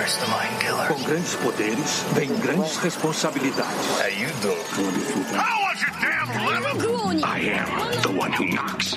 Com grandes poderes, vem grandes responsabilidades. How you doing? How was your damn liver? I am the one who knocks.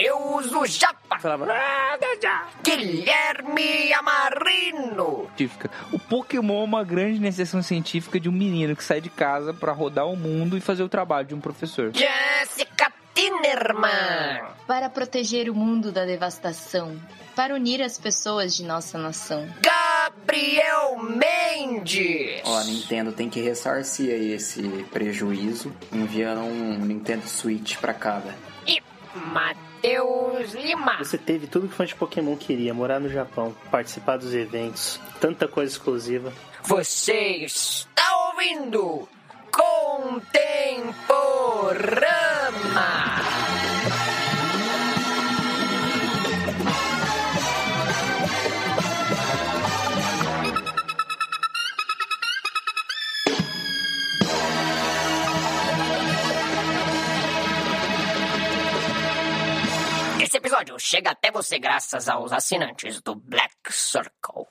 o Japa. Guilherme Amarino. científica. O Pokémon é uma grande iniciação científica de um menino que sai de casa pra rodar o mundo e fazer o trabalho de um professor. Jéssica Tinerman. Para proteger o mundo da devastação. Para unir as pessoas de nossa nação. Gabriel Mendes. Ó, a Nintendo tem que ressarcir aí esse prejuízo enviando um Nintendo Switch pra cada. Matheus Lima. Você teve tudo que fã de Pokémon queria: morar no Japão, participar dos eventos, tanta coisa exclusiva. Você está ouvindo Contemporama. Episódio chega até você graças aos assinantes do Black Circle.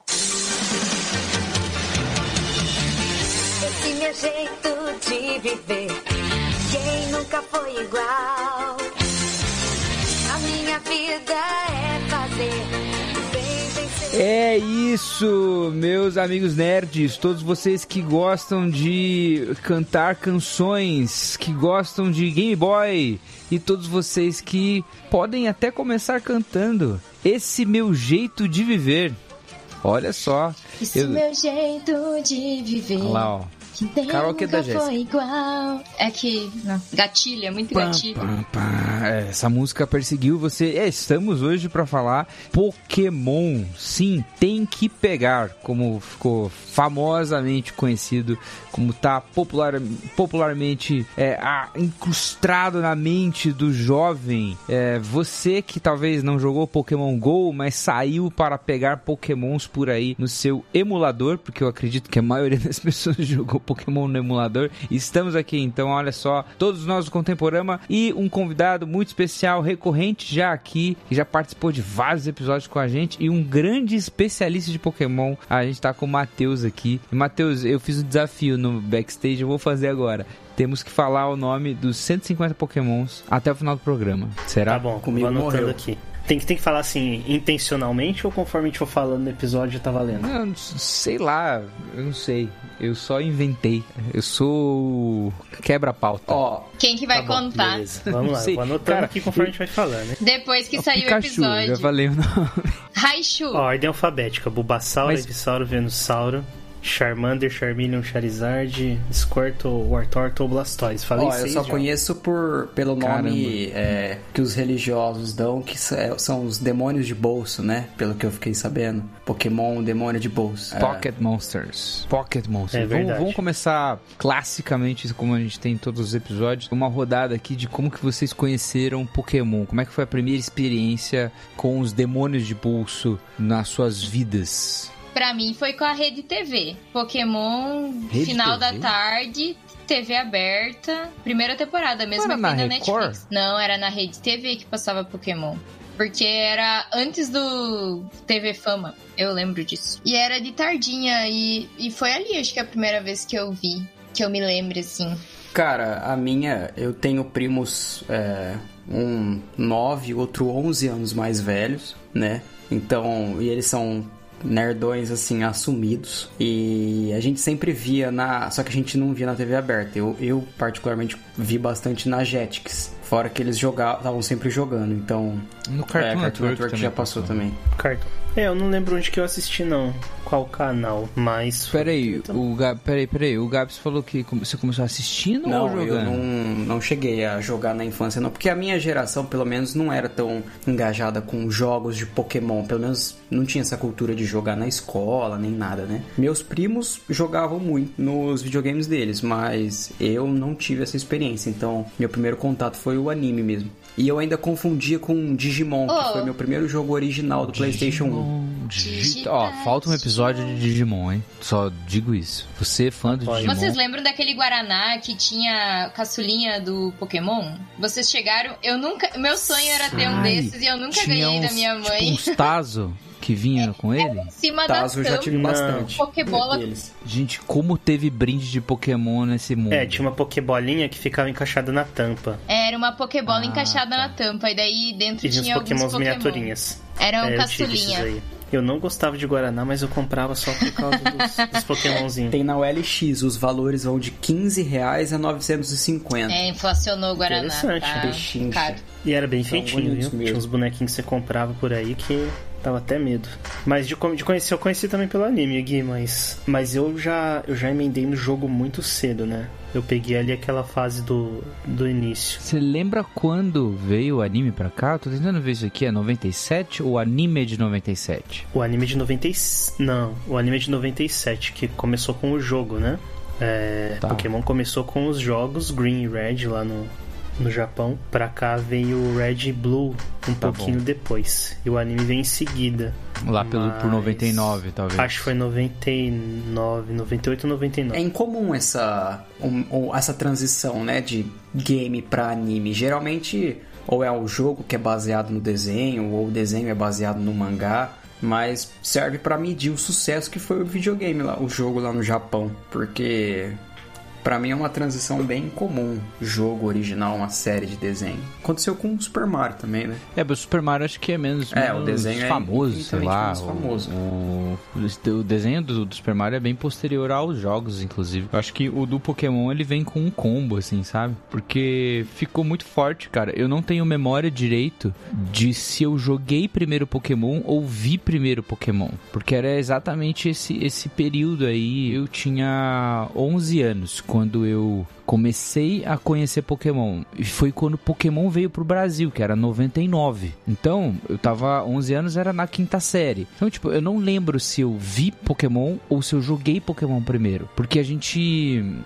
Esse meu jeito de viver, quem nunca foi igual? A minha vida é fazer. É isso, meus amigos nerds, todos vocês que gostam de cantar canções, que gostam de Game Boy e todos vocês que podem até começar cantando. Esse meu jeito de viver. Olha só. Esse Eu- meu jeito de viver. Olha lá, ó. Karaokê da Jéssica. foi igual. É que. Não. Gatilho, é muito Pam, gatilho. pam, pam. É, Essa música perseguiu você. É, estamos hoje pra falar Pokémon. Sim, tem que pegar, como ficou famosamente conhecido, como tá popular, popularmente é, ah, incrustado na mente do jovem. É, você que talvez não jogou Pokémon Go, mas saiu para pegar Pokémons por aí no seu emulador, porque eu acredito que a maioria das pessoas jogou Pokémon no emulador. Estamos aqui então, olha só, todos nós do Contemporama e um convidado muito especial, recorrente já aqui, que já participou de vários episódios com a gente e um grande especialista de Pokémon. A gente tá com o Matheus aqui. E, Matheus, eu fiz um desafio no backstage, eu vou fazer agora. Temos que falar o nome dos 150 Pokémons até o final do programa. Será? Tá bom, Comigo morreu. aqui. Tem que, tem que falar assim, intencionalmente ou conforme a gente for falando no episódio tá valendo? Não, não sei lá, eu não sei. Eu só inventei. Eu sou quebra-pauta. Ó, Quem que vai Tá contar? Beleza, vamos lá, Sei. vou anotando Cara, aqui conforme a gente vai falando, né? Depois que o saiu o Pikachu, episódio. já falei o nome. Raichu. Ó, ordem alfabética: Bulbasauro, Mas- Venusauro, Charmander, Charmeleon, Charizard, Squirtle, Wartortle, Blastoise. Falei ó, eu só já. conheço por, pelo nome é, que os religiosos dão, que é, são os demônios de bolso, né? Pelo que eu fiquei sabendo. Pokémon, demônio de bolso. É. Pocket Monsters. Pocket Monsters. É vamos, verdade. vamos começar classicamente, como a gente tem em todos os episódios, uma rodada aqui de como que vocês conheceram Pokémon. Como é que foi a primeira experiência com os demônios de bolso nas suas vidas? Pra mim foi com a Rede TV. Pokémon, Rede final TV? da tarde, TV aberta. Primeira temporada mesmo, Não era na na Record? Netflix. Não, era na Rede TV que passava Pokémon. Porque era antes do TV Fama, eu lembro disso. E era de tardinha, e, e foi ali, acho que a primeira vez que eu vi, que eu me lembro, assim. Cara, a minha, eu tenho primos, é, um 9, outro 11 anos mais velhos, né? Então, e eles são nerdões, assim, assumidos. E a gente sempre via na... Só que a gente não via na TV aberta. Eu, eu particularmente, vi bastante na Jetix. Fora que eles jogavam, estavam sempre jogando, então. No Cartoon é, Cartoon Network Network já passou também. Cartoon. É, eu não lembro onde que eu assisti, não. Qual canal, mas... Peraí, o Gab, peraí, peraí, o Gabs falou que você começou assistindo Não, ou eu jogando? não, não cheguei a jogar na infância, não. Porque a minha geração, pelo menos, não era tão engajada com jogos de Pokémon. Pelo menos não tinha essa cultura de jogar na escola, nem nada, né? Meus primos jogavam muito nos videogames deles, mas eu não tive essa experiência. Então, meu primeiro contato foi o anime mesmo. E eu ainda confundia com Digimon, Oh. que foi meu primeiro jogo original do PlayStation 1. Digi- Ó, falta um episódio de Digimon, hein? Só digo isso. Você é fã do Pode. Digimon? Vocês lembram daquele Guaraná que tinha caçulinha do Pokémon? Vocês chegaram. Eu nunca. Meu sonho era ter um Ai, desses e eu nunca ganhei da uns- minha mãe. Tipo uns Tazo que vinha com ele? Em cima Tazo da eu já tive bastante. Pokébola. deles. Gente, como teve brinde de Pokémon nesse mundo. É, tinha uma Pokébolinha que ficava encaixada na tampa. Era uma Pokébola Ah, encaixada tá. na tampa. E daí dentro E tinha alguns Pokémons Pokémon. miniaturinhas. Era um É, caçulinha. aí. Eu não gostava de Guaraná, mas eu comprava só por causa dos, dos Pokémonzinhos. Tem na OLX, os valores vão de 15 reais a 950. É, inflacionou o Guaraná. Interessante, tá bichinho. E era bem feitinho, viu? mesmo. Tinha uns bonequinhos que você comprava por aí que dava até medo. Mas de, de conhecer, eu conheci também pelo anime, Gui, mas, mas eu já eu já emendei no jogo muito cedo, né? Eu peguei ali aquela fase do, do início. Você lembra quando veio o anime pra cá? Eu tô tentando ver isso aqui, é 97 ou anime de 97? O anime de 90 e- Não, o anime de 97, que começou com o jogo, né? É, Tá. Pokémon começou com os jogos Green e Red lá no, no Japão. Pra cá veio o Red e Blue um Tá pouquinho bom. depois. E o anime veio em seguida. Lá pelo, por Mas- 99, talvez. Acho que foi 99, 98 ou 99. É incomum essa, um- um- essa transição, né, de game pra anime. Geralmente, ou é o jogo que é baseado no desenho, ou o desenho é baseado no mangá. Mas serve pra medir o sucesso que foi o videogame lá, o jogo lá no Japão. Porque pra mim é uma transição bem comum. Jogo original, uma série de desenho. Aconteceu com o Super Mario também, né? É, mas o Super Mario acho que é menos, É, o menos desenho é famoso, sei infinitamente lá. famoso. O, o, o desenho do, do Super Mario é bem posterior aos jogos, inclusive. Eu acho que o do Pokémon ele vem com um combo, assim, sabe? Porque ficou muito forte, cara. Eu não tenho memória direito de se eu joguei primeiro Pokémon ou vi primeiro Pokémon. Porque era exatamente esse, esse período aí. Eu tinha 11 anos quando eu comecei a conhecer Pokémon. E foi quando Pokémon veio pro Brasil, que era 99. Então, eu tava 11 anos, era na quinta série. Então, tipo, eu não lembro se eu vi Pokémon ou se eu joguei Pokémon primeiro. Porque a gente.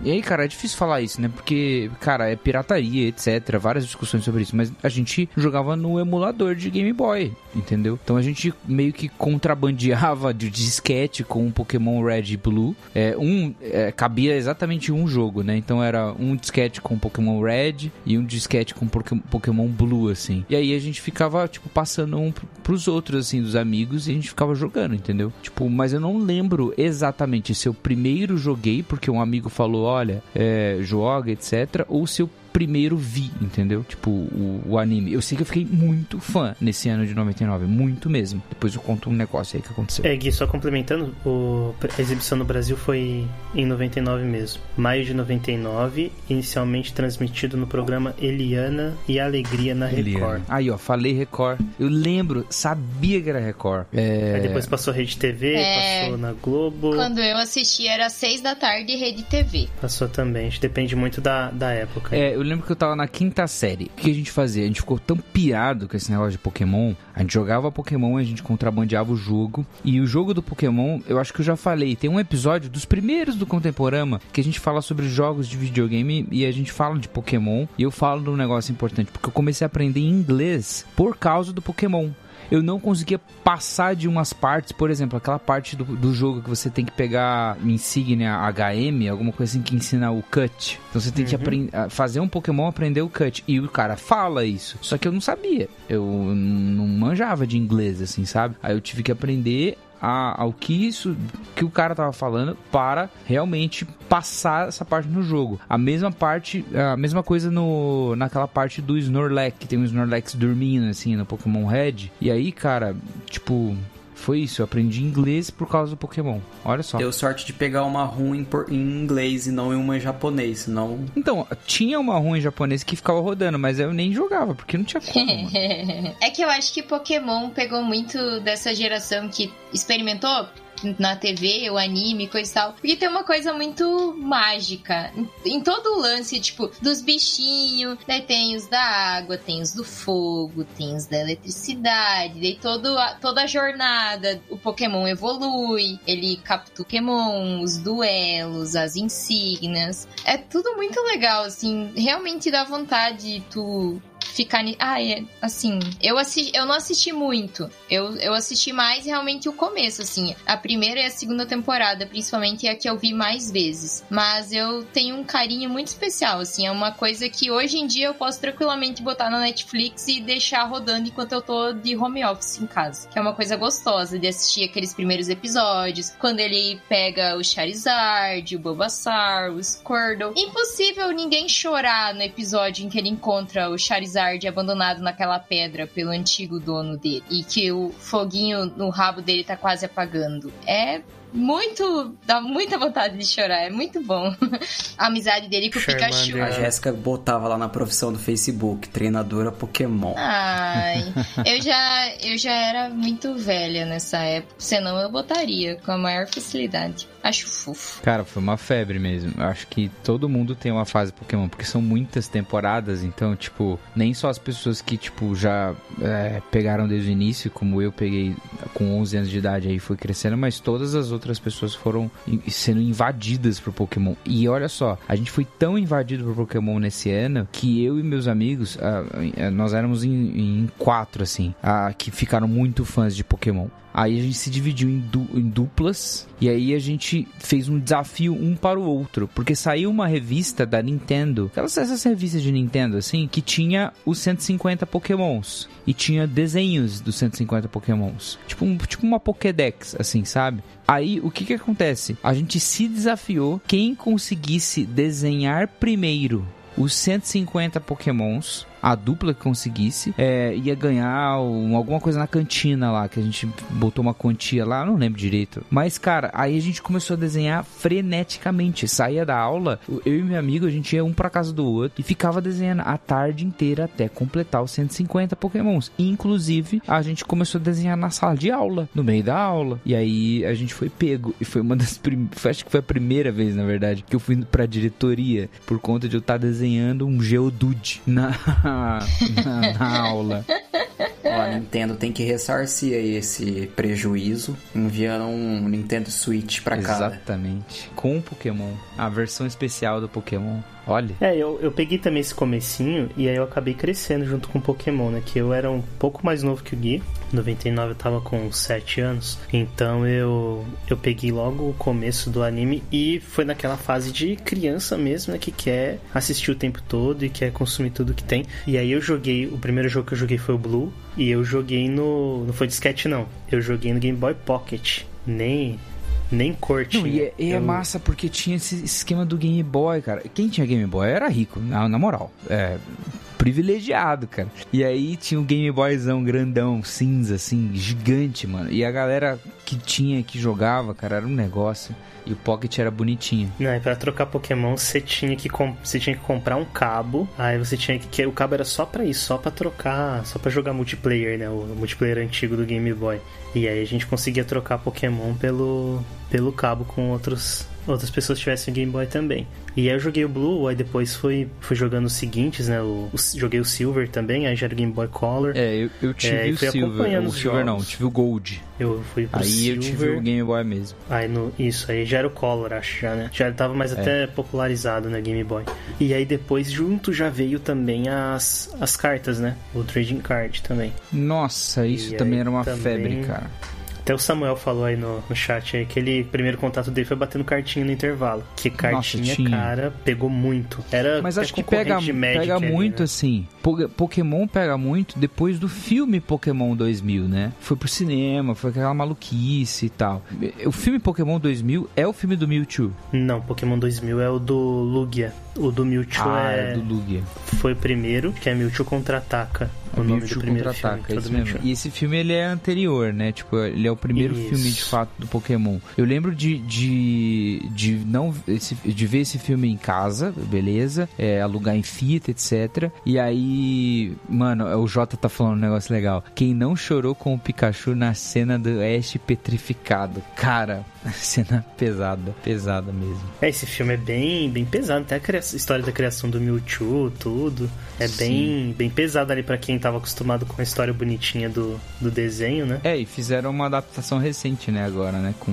E aí, cara, é difícil falar isso, né? Porque, cara, é pirataria, etc. Várias discussões sobre isso. Mas a gente jogava no emulador de Game Boy, entendeu? Então a gente meio que contrabandeava de disquete com Pokémon Red e Blue. É, um é, cabia exatamente um jogo, né? Então era um disquete com Pokémon Red e um disquete com Poké- Pokémon Blue, assim. E aí a gente ficava, tipo, passando um pr- pros outros, assim, dos amigos, e a gente ficava jogando, entendeu? Tipo, mas eu não lembro exatamente se eu primeiro joguei, porque um amigo falou, olha, é, joga, etc., ou se eu primeiro vi, entendeu? Tipo, o, o anime. Eu sei que eu fiquei muito fã nesse ano de 99, muito mesmo. Depois eu conto um negócio aí que aconteceu. É, Gui, só complementando, o- a exibição no Brasil foi em 99 mesmo. Maio de 99, inicialmente transmitido no programa Eliana e Alegria na Record. Aí, ó, falei Record. Eu lembro, sabia que era Record. É... Aí depois passou Rede TV, É. passou na Globo, Quando eu assisti era seis da tarde, Rede TV. passou também. Acho que Depende muito da, da época. É, eu lembro que eu tava na quinta série. O que a gente fazia? A gente ficou tão pirado com esse negócio de Pokémon. A gente jogava Pokémon, a gente contrabandeava o jogo. E o jogo do Pokémon, eu acho que eu já falei. Tem um episódio dos primeiros do Contemporama que a gente fala sobre jogos de videogame e a gente fala de Pokémon. E eu falo de um negócio importante, porque eu comecei a aprender inglês por causa do Pokémon eu não conseguia passar de umas partes, por exemplo, aquela parte do, do jogo que você tem que pegar insígnia HM, alguma coisa assim que ensina o cut. Então você tem que aprend- a fazer um Pokémon aprender o cut. E o cara fala isso. Só que eu não sabia. Eu não manjava de inglês, assim, sabe? Aí eu tive que aprender a- ao que isso que o cara tava falando para realmente passar essa parte no jogo. A mesma parte, a mesma coisa no naquela parte do Snorlax, que tem um Snorlax dormindo assim no Pokémon Red. E aí, cara, tipo, Foi isso, eu aprendi inglês por causa do Pokémon. Olha só. Deu sorte de pegar uma ruim por- em inglês e não em uma em japonês, senão Então, tinha uma rua em japonês que ficava rodando, mas eu nem jogava, porque não tinha como. é que eu acho que Pokémon pegou muito dessa geração que experimentou na TV, o anime, coisa e tal. Porque tem uma coisa muito mágica. Em, todo o lance, tipo, dos bichinhos, daí tem os da água, tem os do fogo, tem os da eletricidade, daí todo a- toda a jornada, o Pokémon evolui, ele captura Pokémon, os duelos, as insígnias. É tudo muito legal, assim, realmente dá vontade tu ficar. Ah, é, assim, eu, assi... eu não assisti muito. Eu, eu assisti mais realmente o começo, assim. A primeira e a segunda temporada, principalmente, é a que eu vi mais vezes. Mas eu tenho um carinho muito especial, assim. É uma coisa que hoje em dia eu posso tranquilamente botar na Netflix e deixar rodando enquanto eu tô de home office em casa. Que é uma coisa gostosa de assistir aqueles primeiros episódios. Quando ele pega o Charizard, o Bulbasaur, o Squirtle. Impossível ninguém chorar no episódio em que ele encontra o Charizard abandonado naquela pedra pelo antigo dono dele. E que o foguinho no rabo dele tá quase apagando. É muito. dá muita vontade de chorar. É muito bom. A amizade dele com o Charmander. Pikachu. a Jéssica botava lá na profissão do Facebook, treinadora Pokémon. Ai, eu já, eu já era muito velha nessa época, senão eu botaria com a maior facilidade. Acho fofo. Cara, foi uma febre mesmo. Eu acho que todo mundo tem uma fase Pokémon, porque são muitas temporadas, então, tipo, nem só as pessoas que, tipo, já é, pegaram desde o início, como eu peguei com 11 anos de idade aí, foi crescendo, mas todas as outras pessoas foram sendo invadidas por Pokémon. E olha só, a gente foi tão invadido por Pokémon nesse ano que eu e meus amigos, eh, nós éramos em, em quatro, assim, ah, que ficaram muito fãs de Pokémon. Aí a gente se dividiu em, du- em duplas e aí a gente fez um desafio um para o outro, porque saiu uma revista da Nintendo, aquelas essas revistas de Nintendo assim, que tinha os 150 Pokémons e tinha desenhos dos 150 Pokémons, tipo um, tipo uma Pokédex assim, sabe? Aí o que que acontece? A gente se desafiou quem conseguisse desenhar primeiro os 150 Pokémons, a dupla que conseguisse, é, ia ganhar um- alguma coisa na cantina lá, que a gente botou uma quantia lá, não lembro direito. Mas, cara, aí a gente começou a desenhar freneticamente. Saía da aula, eu e meu amigo, a gente ia um pra casa do outro e ficava desenhando a tarde inteira até completar os 150 Pokémons. Inclusive, a gente começou a desenhar na sala de aula, no meio da aula. E aí a gente foi pego. E foi uma das primeiras. Acho que foi a primeira vez, na verdade, que eu fui pra diretoria por conta de eu estar desenhando um Geodude na, na, na aula. Ó, a Nintendo tem que ressarcir aí esse prejuízo enviando um Nintendo Switch pra cada. Exatamente. Com o Pokémon. A versão especial do Pokémon. Olha. É, eu, eu peguei também esse comecinho e aí eu acabei crescendo junto com o Pokémon, né? Que eu era um pouco mais novo que o Gui. Em 99 eu tava com 7 anos. Então eu, eu peguei logo o começo do anime e foi naquela fase de criança mesmo, né? Que quer assistir o tempo todo e quer consumir tudo que tem. E aí eu joguei, o primeiro jogo que eu joguei foi o Blue. E eu joguei no. Não foi disquete não. Eu joguei no Game Boy Pocket. Nem. Nem corte. Não, e é, e é Eu- massa porque tinha esse esquema do Game Boy, cara. Quem tinha Game Boy era rico, na, na moral. É. Privilegiado, cara. E aí tinha um Game Boyzão grandão, cinza, assim, gigante, mano. E a galera que tinha, que jogava, cara, era um negócio. E o Pocket era bonitinho. Não, e pra trocar Pokémon você tinha que você tinha que comprar um cabo. Aí você tinha que, que o cabo era só pra isso, só pra trocar, só pra jogar multiplayer, né, o multiplayer antigo do Game Boy. E aí a gente conseguia trocar Pokémon pelo pelo cabo com outros outras pessoas tivessem Game Boy também. E aí eu joguei o Blue, aí depois fui, fui jogando os seguintes, né? O, o- joguei o Silver também, aí já era o Game Boy Color. É, eu, eu tive É, o Silver. O Silver não, tive o Gold. Eu fui pro Aí eu tive Silver. o Game Boy mesmo. Aí no, isso, aí já era o Color, acho já, né? Já tava mais até popularizado na Game Boy. E aí depois junto já veio também as, as cartas, né? O Trading Card também. Nossa, isso E também era uma também- febre, cara. Até o Samuel falou aí no, no chat aí que ele, primeiro contato dele foi batendo cartinha no intervalo. Que cartinha, tinha. cara, pegou muito. Era Mas até acho que concorrente pega, pega ali, muito né? assim. Po- Pokémon pega muito depois do filme Pokémon 2000, né? Foi pro cinema, foi aquela maluquice e tal. O filme Pokémon 2000 é o filme do Mewtwo. Não, Pokémon 2000 é o do Lugia. O do Mewtwo ah, é... é do Lugia. foi o primeiro, que é Mewtwo contra-ataca. O nome Mewtwo do primeiro Contra-Ataca, filme. é isso mesmo. E esse filme ele é anterior, né? Tipo, ele é o primeiro Isso. filme de fato do Pokémon. Eu lembro de, de, de não esse, de ver esse filme em casa, beleza? É, alugar em fita, etc. E aí, mano, o Jota tá falando um negócio legal. Quem não chorou com o Pikachu na cena do Ash petrificado? Cara, cena pesada, pesada mesmo. É, esse filme é bem, bem pesado. Até a cria- história da criação do Mewtwo, tudo. É bem, bem pesado ali pra quem tava acostumado com a história bonitinha do, do desenho, né? É, e fizeram uma adaptação recente, né, agora, né, com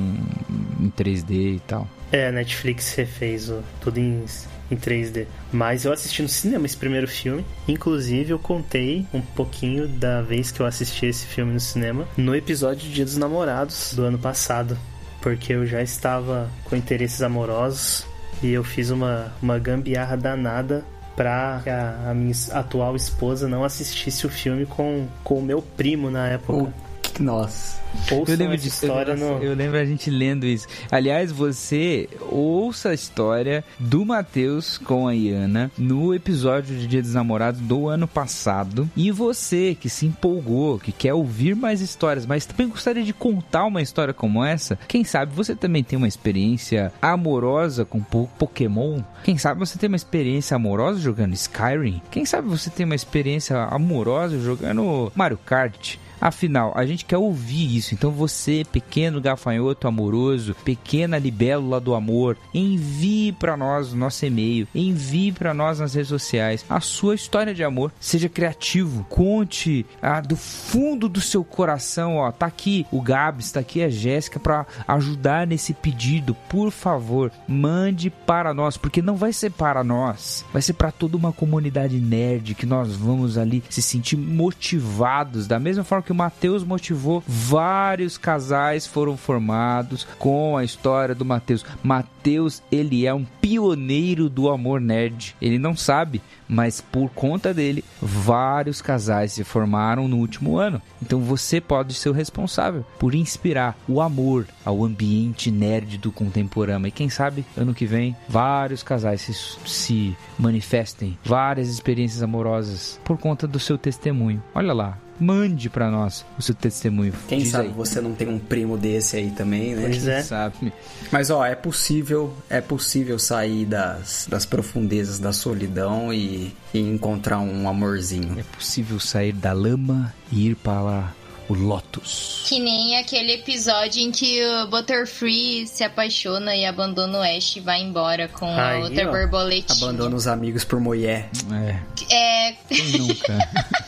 em 3D e tal. É, a Netflix refez o, tudo em, em 3D. Mas eu assisti no cinema esse primeiro filme. Inclusive, eu contei um pouquinho da vez que eu assisti esse filme no cinema no episódio de Dia dos Namorados do ano passado. Porque eu já estava com interesses amorosos e eu fiz uma, uma gambiarra danada pra que a, a minha atual esposa não assistisse o filme com, com o meu primo na época. Nossa. Ouçam Eu lembro disso. história no... Eu lembro a gente lendo isso. Aliás, você ouça a história do Matheus com a Iana no episódio de Dia dos Namorados do ano passado. E você que se empolgou, que quer ouvir mais histórias, mas também gostaria de contar uma história como essa, quem sabe você também tem uma experiência amorosa com po- Pokémon? Quem sabe você tem uma experiência amorosa jogando Skyrim? Quem sabe você tem uma experiência amorosa jogando Mario Kart? Afinal, a gente quer ouvir isso. Então você, pequeno gafanhoto amoroso, pequena libélula do amor, envie para nós o nosso e-mail, envie para nós nas redes sociais a sua história de amor. Seja criativo, conte ah, do fundo do seu coração, ó, tá aqui o Gabs, tá aqui a Jéssica para ajudar nesse pedido. Por favor, mande para nós, porque não vai ser para nós, vai ser para toda uma comunidade nerd que nós vamos ali se sentir motivados da mesma forma que o Matheus motivou, vários casais foram formados com a história do Matheus. Matheus, ele é um pioneiro do amor nerd. Ele não sabe, mas por conta dele, vários casais se formaram no último ano. Então você pode ser o responsável por inspirar o amor ao ambiente nerd do contemporâneo. E quem sabe, ano que vem, vários casais se, se manifestem, várias experiências amorosas por conta do seu testemunho. Olha lá, mande pra nós o seu testemunho. Quem Diz sabe aí. você não tem um primo desse aí também, né? Pois Quem é. sabe? Mas ó, é possível, é possível sair das, das profundezas da solidão e, e encontrar um amorzinho. É possível sair da lama e ir para o Lotus. Que nem aquele episódio em que o Butterfree se apaixona e abandona o Ash e vai embora com Aí, a outra ó. borboletinha. Abandona os amigos por mulher. É, É, quem nunca?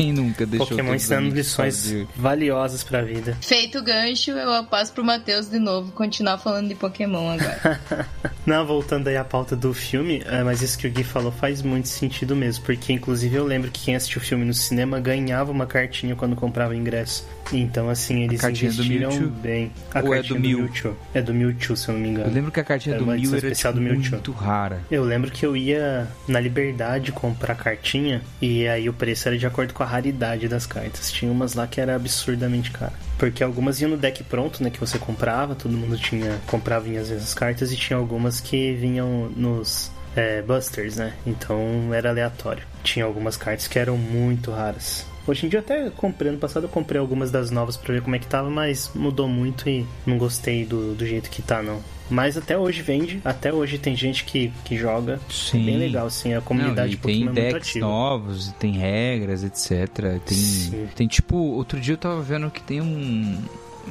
quem nunca deixou Pokémon ensinando lições sozinhos? valiosas pra vida. feito o gancho, eu passo pro Matheus de novo continuar falando de Pokémon agora. Não, voltando aí à pauta do filme, é, mas isso que o Gui falou faz muito sentido mesmo, porque inclusive eu lembro que quem assistiu o filme no cinema ganhava uma cartinha quando comprava o ingresso. Então, assim, eles do investiram Mewtwo? bem. A Ou é cartinha do Mew? Mewtwo. É do Mewtwo, se eu não me engano. Eu lembro que a cartinha É do Mew era especial tipo, do Mewtwo. muito rara. Eu lembro que eu ia na Liberdade comprar cartinha e aí o preço era de acordo com a raridade das cartas. Tinha umas lá que era absurdamente cara. Porque algumas iam no deck pronto, né, que você comprava, todo mundo tinha comprava vezes as cartas e tinha algumas que vinham nos é, busters, né? Então era aleatório. Tinha algumas cartas que eram muito raras. Hoje em dia até comprei, ano passado eu comprei algumas das novas pra ver como é que tava, mas mudou muito e não gostei do, do jeito que tá, não. Mas até hoje vende, até hoje tem gente que, que joga. Sim. É bem legal, assim, a Não, comunidade de Pokémon tem é decks novos, tem regras, etc. Tem, Sim. tem tipo, outro dia eu tava vendo que tem um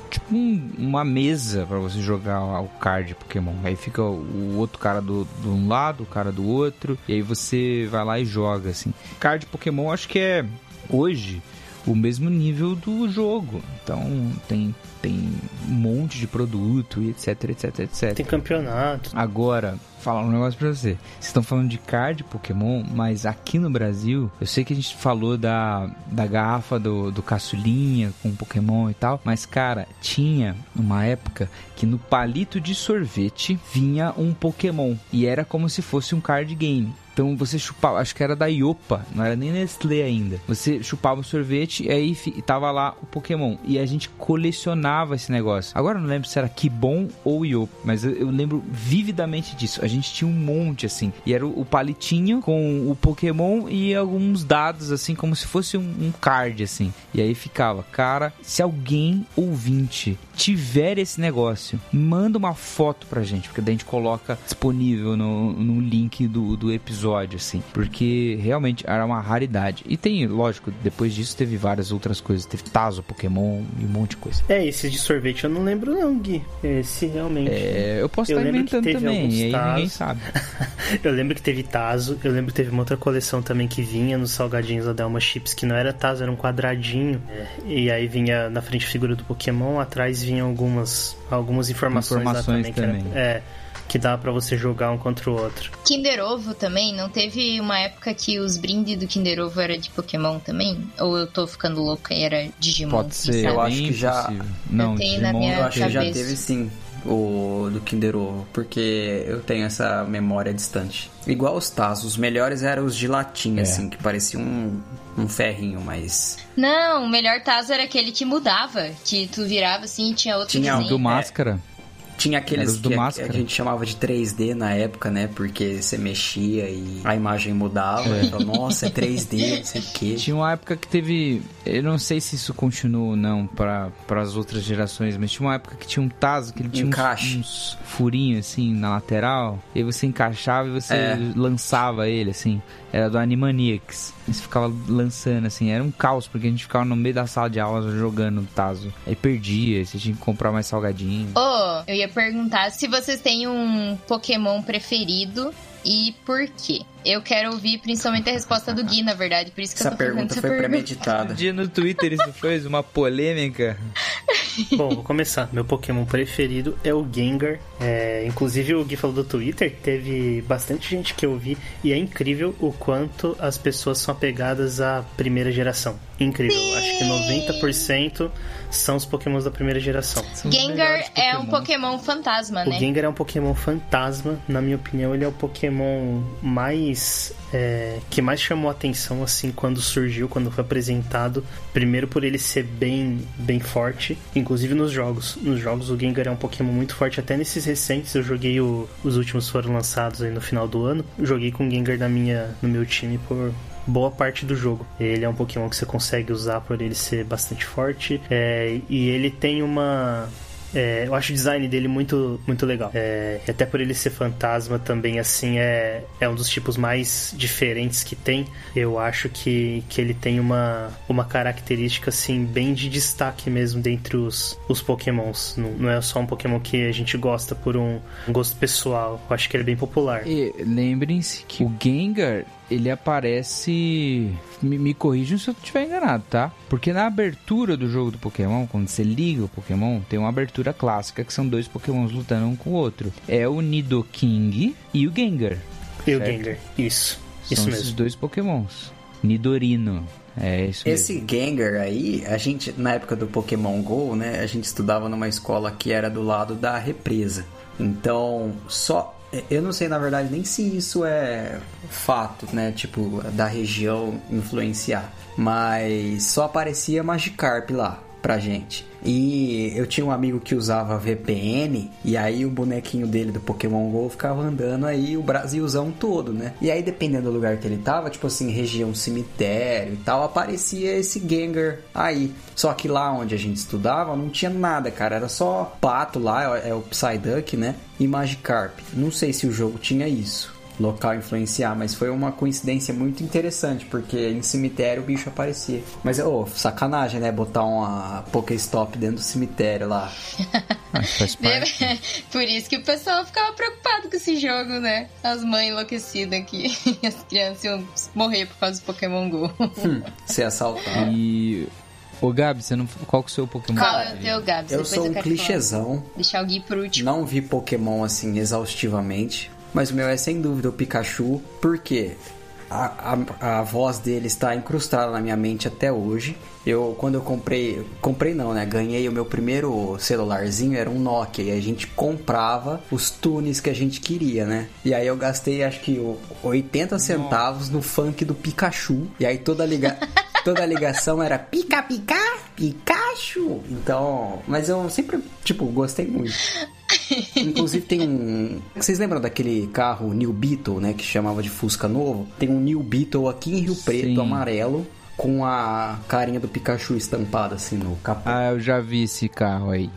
tipo um- uma mesa pra você jogar o card Pokémon. Aí fica o outro cara do, do um lado, o cara do outro, e aí você vai lá e joga assim. Card Pokémon acho que é hoje o mesmo nível do jogo. Então tem tem um monte de produto e etc, etc, etc. Tem campeonato. Agora, falar um negócio pra você. Vocês estão falando de card Pokémon, mas aqui no Brasil, eu sei que a gente falou da, da garrafa do, do caçulinha com Pokémon e tal, mas cara, tinha uma época que no palito de sorvete vinha um Pokémon e era como se fosse um card game. Então você chupava, acho que era da Iopa, não era nem Nestlé ainda. Você chupava o sorvete e aí tava lá o Pokémon. E a gente colecionava esse negócio. Agora eu não lembro se era Kibon ou Yo, mas eu, eu lembro vividamente disso. A gente tinha um monte assim, e era o, o palitinho com o Pokémon e alguns dados assim, como se fosse um, um card assim. E aí ficava, cara, se alguém ouvinte tiver esse negócio, manda uma foto pra gente, porque daí a gente coloca disponível no, no link do, do episódio, assim, porque realmente era uma raridade. E tem, lógico, depois disso teve várias outras coisas, teve Tazo, Pokémon e um monte de coisa. É, esse de sorvete eu não lembro não, Gui. Esse realmente. É, eu posso Eu estar inventando também, e aí ninguém sabe. eu lembro que teve Tazo, eu lembro que teve uma outra coleção também que vinha nos salgadinhos da Delma Chips, que não era Tazo, era um quadradinho. É, E aí vinha na frente a figura do Pokémon, atrás vinha algumas, algumas informações, Informações também, que era- também. é, que dava pra você jogar um contra o outro. Kinder Ovo também, não teve uma época que os brindes do Kinder Ovo era de Pokémon também? Ou eu tô ficando louca e era Digimon? Pode ser, Eu é acho bem que já-. Não, tenho na Digimon, minha Eu acho que já teve sim o do Kinder Ovo, porque eu tenho essa memória distante. Igual os Tazos, os melhores eram os de latinha, É. assim, que pareciam um, um ferrinho, mas. Não, o melhor Tazo era aquele que mudava, que tu virava assim e tinha outro Tinha desenho. do Máscara. Tinha aqueles que a, a gente chamava de 3D na época, né? Porque você mexia e a imagem mudava. É. e falava, Nossa, é 3D, não sei o quê. Tinha uma época que teve. Eu não sei se isso continuou ou não para as outras gerações, mas tinha uma época que tinha um Tazo que ele tinha uns, Encaixe. uns furinhos assim na lateral. E você encaixava e você É. lançava ele assim. Era do Animaniacs. E Você ficava lançando assim. Era um caos, porque a gente ficava no meio da sala de aula jogando Tazo. Aí perdia, você tinha que comprar mais salgadinho. Oh, eu ia perguntar se vocês têm um Pokémon preferido e por quê. Eu quero ouvir principalmente a resposta do Gui, na verdade, por isso que Essa eu tô pergunta essa foi pergunta. Um premeditada. dia no Twitter isso foi uma polêmica. Bom, vou começar. Meu Pokémon preferido é o Gengar. É, inclusive o Gui falou do Twitter, teve bastante gente que eu vi e é incrível o quanto as pessoas são apegadas à primeira geração. Incrível. Acho que 90% são os Pokémons da primeira geração. São Gengar é um Pokémon. Fantasma, O né? Gengar é um Pokémon fantasma, na minha opinião, ele é o Pokémon mais é, que mais chamou a atenção assim quando surgiu, quando foi apresentado. Primeiro por ele ser bem bem forte, inclusive nos jogos. Nos jogos o Gengar é um Pokémon muito forte, até nesses recentes eu joguei o- os últimos foram lançados aí no final do ano. Joguei com o Gengar na minha no meu time por boa parte do jogo. Ele é um Pokémon que você consegue usar por ele ser bastante forte. é, e ele tem uma. é, eu acho o design dele muito, muito legal. É, até por ele ser fantasma também, assim, é, é um dos tipos mais diferentes que tem. Eu acho que, que ele tem uma, uma característica, assim, bem de destaque mesmo dentre os, os Pokémons. Não, não é só um Pokémon que a gente gosta por um, um gosto pessoal. Eu acho que ele é bem popular. E lembrem-se que o Gengar, ele aparece. Me, me corrijam se eu estiver enganado, tá? Porque na abertura do jogo do Pokémon, quando você liga o Pokémon, tem uma abertura clássica que são dois Pokémons lutando um com o outro. É o Nidoking e o Gengar. E o certo. Gengar, isso. São Isso esses mesmo. dois Pokémons. Nidorino. É isso Esse mesmo. Gengar aí, a gente, na época do Pokémon GO, né, a gente estudava numa escola que era do lado da represa. Então, só. Eu não sei, na verdade, nem se isso é fato, né? Tipo, da região influenciar. Mas só aparecia Magikarp lá pra gente. E eu tinha um amigo que usava VPN, e aí o bonequinho dele do Pokémon GO ficava andando aí o Brasilzão todo, né? E aí, dependendo do lugar que ele tava, tipo assim, região cemitério e tal, aparecia esse Gengar aí. Só que lá onde a gente estudava não tinha nada, cara. Era só pato lá, é o Psyduck, né? E Magikarp. Não sei se o jogo tinha isso local influenciar, mas foi uma coincidência muito interessante, porque em cemitério o bicho aparecia. Mas, ô, sacanagem, né? Botar uma Pokéstop dentro do cemitério lá. Ah, faz parte. Por isso que o pessoal ficava preocupado com esse jogo, né? As mães enlouquecidas aqui. As crianças iam morrer por causa do Pokémon GO. Hum, ser assaltado. E. Ô Gabi, você não. Qual que é o seu Pokémon? Qual é o teu, Gabs? Eu Depois sou um quero falar. clichêzão. Deixar o Gui por último. Não vi Pokémon assim exaustivamente, mas o meu é sem dúvida o Pikachu, porque a, a, a voz dele está incrustada na minha mente até hoje. Eu, quando eu comprei, comprei não, né? Ganhei o meu primeiro celularzinho, era um Nokia, e a gente comprava os tunes que a gente queria, né? E aí eu gastei acho que o- 80 centavos no funk do Pikachu, e aí toda liga, toda a ligação era pica, pica Pikachu! Então, mas eu sempre, tipo, gostei muito. Inclusive tem um. Vocês lembram daquele carro New Beetle, né? Que chamava de Fusca Novo? Tem um New Beetle aqui em Rio Preto, Sim. amarelo, com a carinha do Pikachu estampada assim no capô. Ah, eu já vi esse carro aí.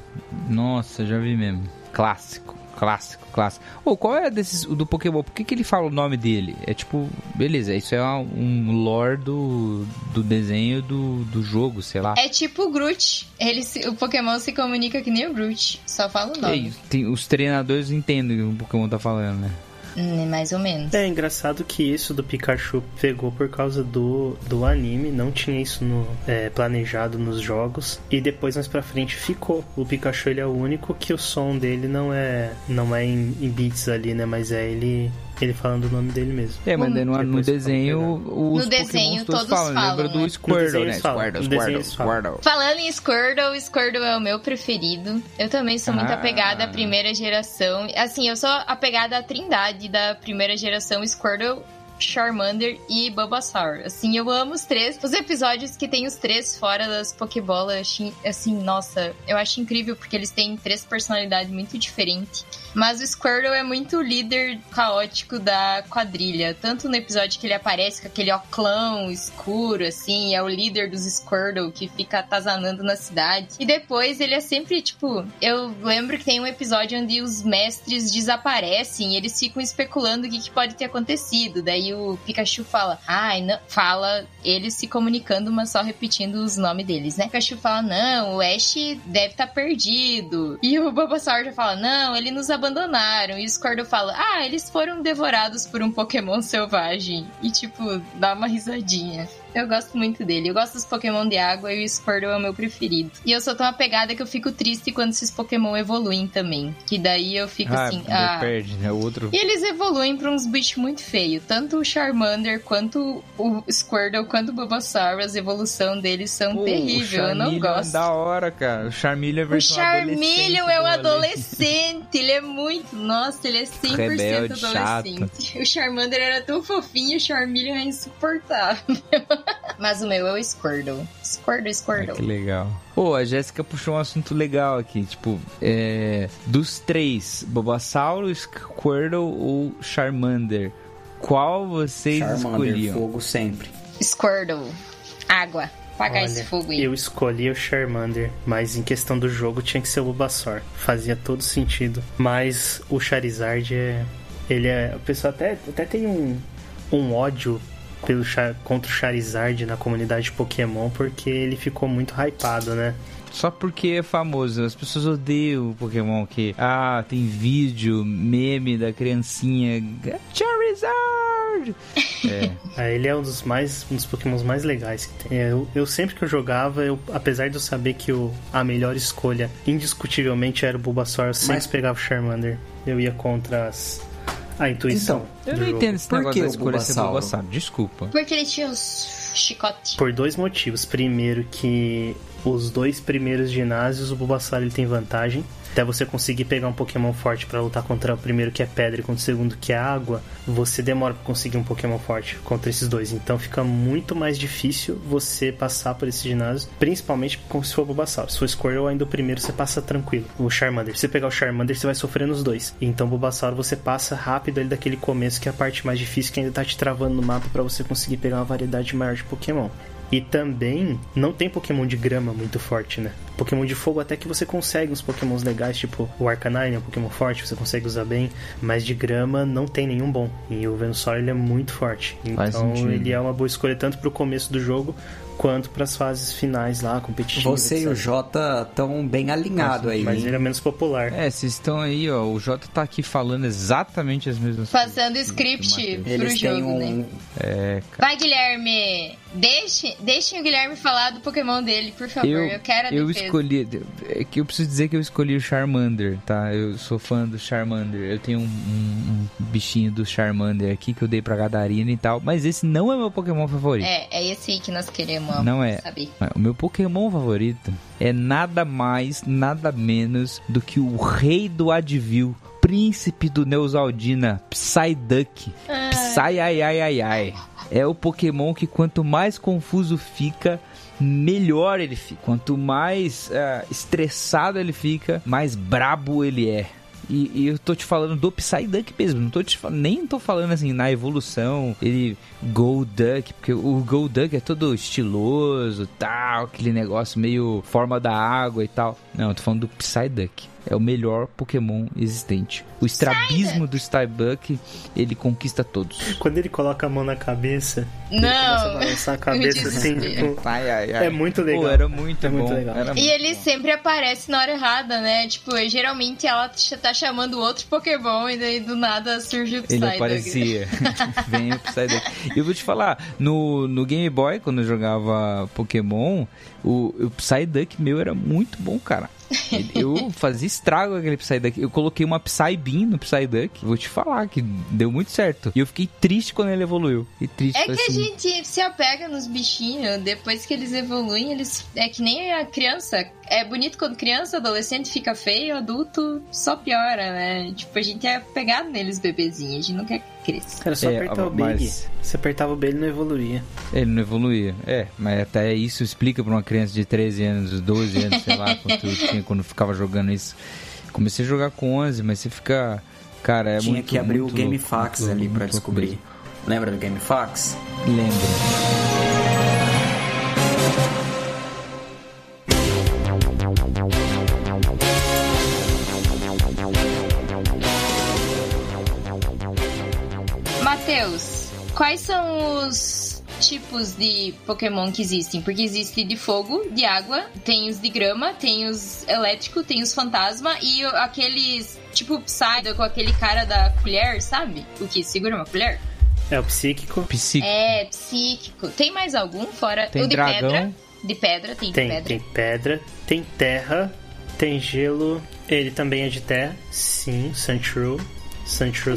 Nossa, já vi mesmo. Clássico, clássico, clássico. Ô, qual é desses o do Pokémon? Por que, que ele fala o nome dele? É tipo, beleza, isso é um lore do, do desenho do, do jogo, sei lá. É tipo o Groot. Ele o Pokémon se comunica que nem o Groot. Só fala o E nome. aí, tem, os treinadores entendem o que o Pokémon tá falando, né? Hum, mais ou menos. É engraçado que isso do Pikachu pegou por causa do, do anime, não tinha isso no, é, planejado nos jogos, e depois mais pra frente ficou. O Pikachu ele é o único que o som dele não é não é em, em beats ali, né? Mas é ele ele falando o nome dele mesmo. É, mas daí no, no Depois desenho os No desenho, Pokémons todos, todos falam. falam, Lembra né? do No Squirtle, né? falam, Squirtle, no Squirtle. Squirtle. Falando em Squirtle, Squirtle é o meu preferido. Eu também sou muito Ah. apegada à primeira geração. Assim, eu sou apegada à trindade da primeira geração Squirtle. Charmander e Bulbasaur. Assim, eu amo os três. Os episódios que tem os três fora das Pokébolas, assim, nossa, eu acho incrível porque eles têm três personalidades muito diferentes. Mas o Squirtle é muito líder caótico da quadrilha. Tanto no episódio que ele aparece com aquele oclão escuro, assim, é o líder dos Squirtle que fica atazanando na cidade. E depois ele é sempre, tipo, eu lembro que tem um episódio onde os mestres desaparecem e eles ficam especulando o que, que pode ter acontecido. Daí o Pikachu fala, ai, não. Fala eles se comunicando, mas só repetindo os nomes deles, né? O Pikachu fala, não, o Ash deve estar perdido. E o Bulbasaur já fala, não, eles nos abandonaram. E o Squirtle fala, ah, eles foram devorados por um Pokémon selvagem. E, tipo, dá uma risadinha. Eu gosto muito dele. Eu gosto dos Pokémon de água e o Squirtle é o meu preferido. E eu sou tão apegada que eu fico triste quando esses Pokémon evoluem também. Que daí eu fico Ah, assim, ah... perde, né? O outro... E eles evoluem pra uns bichos muito feios. Tanto o Charmander, quanto o Squirtle, quanto o Bulbasaur, as evolução deles são Pô, terríveis. Eu não Charmeleon gosto. é da hora, cara. O Charmeleon é a O versão Charmeleon é um adolescente ele é muito. Nossa, ele é 100% Rebelde, adolescente. O Charmander era tão fofinho, o Charmeleon é insuportável. Mas o meu é o Squirtle. Squirtle, Squirtle. Ah, que legal. Pô, a Jéssica puxou um assunto legal aqui. Tipo, é... Dos três, Bulbasaur, Squirtle ou Charmander? Qual vocês Charmander, escolhiam? fogo sempre. Squirtle. Água. Apagar esse fogo aí. eu escolhi o Charmander, mas em questão do jogo tinha que ser o Bulbasaur. Fazia todo sentido. Mas o Charizard é. Ele é. O pessoal até, até tem um, um ódio pelo Char- contra o Charizard na comunidade Pokémon, porque ele ficou muito hypado, né? Só porque é famoso. As pessoas odeiam o Pokémon que... Ah, tem vídeo, meme da criancinha. Charizard! É. Ah, Ele é um dos mais um dos Pokémons mais legais que tem. Eu, eu sempre que eu jogava, eu, apesar de eu saber que o, a melhor escolha indiscutivelmente era o Bulbasaur, eu sempre Mas- pegava o Charmander. Eu ia contra as, a intuição. Eu do não jogo. entendo esse Por negócio que da o escolha ser Bulbasaur? Bulbasaur. Desculpa. Porque ele tinha os chicote. Por dois motivos. Primeiro que os dois primeiros ginásios o Bulbasaur ele tem vantagem. Até você conseguir pegar um Pokémon forte pra lutar contra o primeiro que é pedra e contra o segundo que é água, você demora pra conseguir um Pokémon forte contra esses dois. Então fica muito mais difícil você passar por esse ginásio, principalmente como se for Bulbasaur. Se for Squirtle, ainda o primeiro você passa tranquilo. O Charmander, se você pegar o Charmander, você vai sofrer nos dois. Então Bulbasaur você passa rápido ali daquele começo que é a parte mais difícil que ainda tá te travando no mapa pra você conseguir pegar uma variedade maior de Pokémon. E também não tem Pokémon de grama muito forte, né? Pokémon de fogo até que você consegue uns Pokémons legais, tipo o Arcanine é um Pokémon forte, você consegue usar bem, mas de grama não tem nenhum bom. E o Venusaur ele é muito forte. Então ele é uma boa escolha tanto pro começo do jogo quanto pras fases finais lá, competitivas. Você e o etc. Jota estão bem alinhados aí. Mas ele é menos popular. É, vocês estão aí, ó. O Jota tá aqui falando exatamente as mesmas Passando coisas. script pro Eles jogo, né? um. É, cara. Vai, Guilherme! Deixe, deixem o Guilherme falar do Pokémon dele, por favor. Eu, quero a eu defesa. Escolhi. É que eu preciso dizer que eu escolhi o Charmander, tá? Eu sou fã do Charmander. Eu tenho um, um- um bichinho do Charmander aqui que eu dei pra Gadarina e tal. Mas esse não é meu Pokémon favorito. É, é esse aí que nós queremos Não é. saber. O meu Pokémon favorito é nada mais, nada menos do que o rei do Advil, príncipe do Neusaldina, Psyduck. Psy ai ai ai ai. É o Pokémon que quanto mais confuso fica, melhor ele fica. Quanto mais uh, estressado ele fica, mais brabo ele é. E, e, eu tô te falando do Psyduck mesmo, não tô te nem tô falando assim na evolução, ele Golduck, porque o Golduck é todo estiloso, tal, aquele negócio meio forma da água e tal. Não, eu tô falando do Psyduck é o melhor Pokémon existente. O estrabismo do Starbuck, ele conquista todos. Quando ele coloca a mão na cabeça, não. ele começa a balançar a cabeça assim, tipo, ai, ai, ai. é muito legal. Pô, era muito é bom. Muito legal. Era e ele bom. sempre aparece na hora errada, né? Tipo, geralmente ela tá chamando outro Pokémon e daí do nada surge o Psyduck. Ele aparecia. Vem o Psyduck. E eu vou te falar, no, no Game Boy, quando eu jogava Pokémon, o, o Psyduck meu era muito bom, cara. Eu fazia estrago aquele Psyduck. Eu coloquei uma Psybeam no Psyduck. Vou te falar que deu muito certo. E eu fiquei triste quando ele evoluiu. E triste, é que assim. a gente se apega nos bichinhos. Depois que eles evoluem, eles. É que nem a criança. É bonito quando criança, adolescente fica feio, adulto só piora, né? Tipo, a gente é pegado neles, bebezinhos. A gente não quer crescer. Era só É, apertar o mas- Big. Se apertava o B, ele não evoluía. Ele não evoluía. É, mas até isso explica pra uma criança de 13 anos, 12 anos, sei lá, quanto eu tinha quando eu ficava jogando isso. Comecei a jogar com 11, mas você fica. Cara, é Tinha muito que abrir o muito Game louco, Fax muito ali louco descobrir. Lembra do Game Fax? Lembro. Quais são os tipos de Pokémon que existem? Porque existe de fogo, de água, tem os de grama, tem os elétrico, tem os fantasma e aqueles tipo Psyduck com aquele cara da colher, sabe? O que segura uma colher? É o psíquico. Psico. É, psíquico. Tem mais algum fora Tem o de dragão. pedra? De pedra, tem, de Tem, pedra. tem pedra, tem terra, tem gelo. Ele também é de terra. Sim, Sandshrew.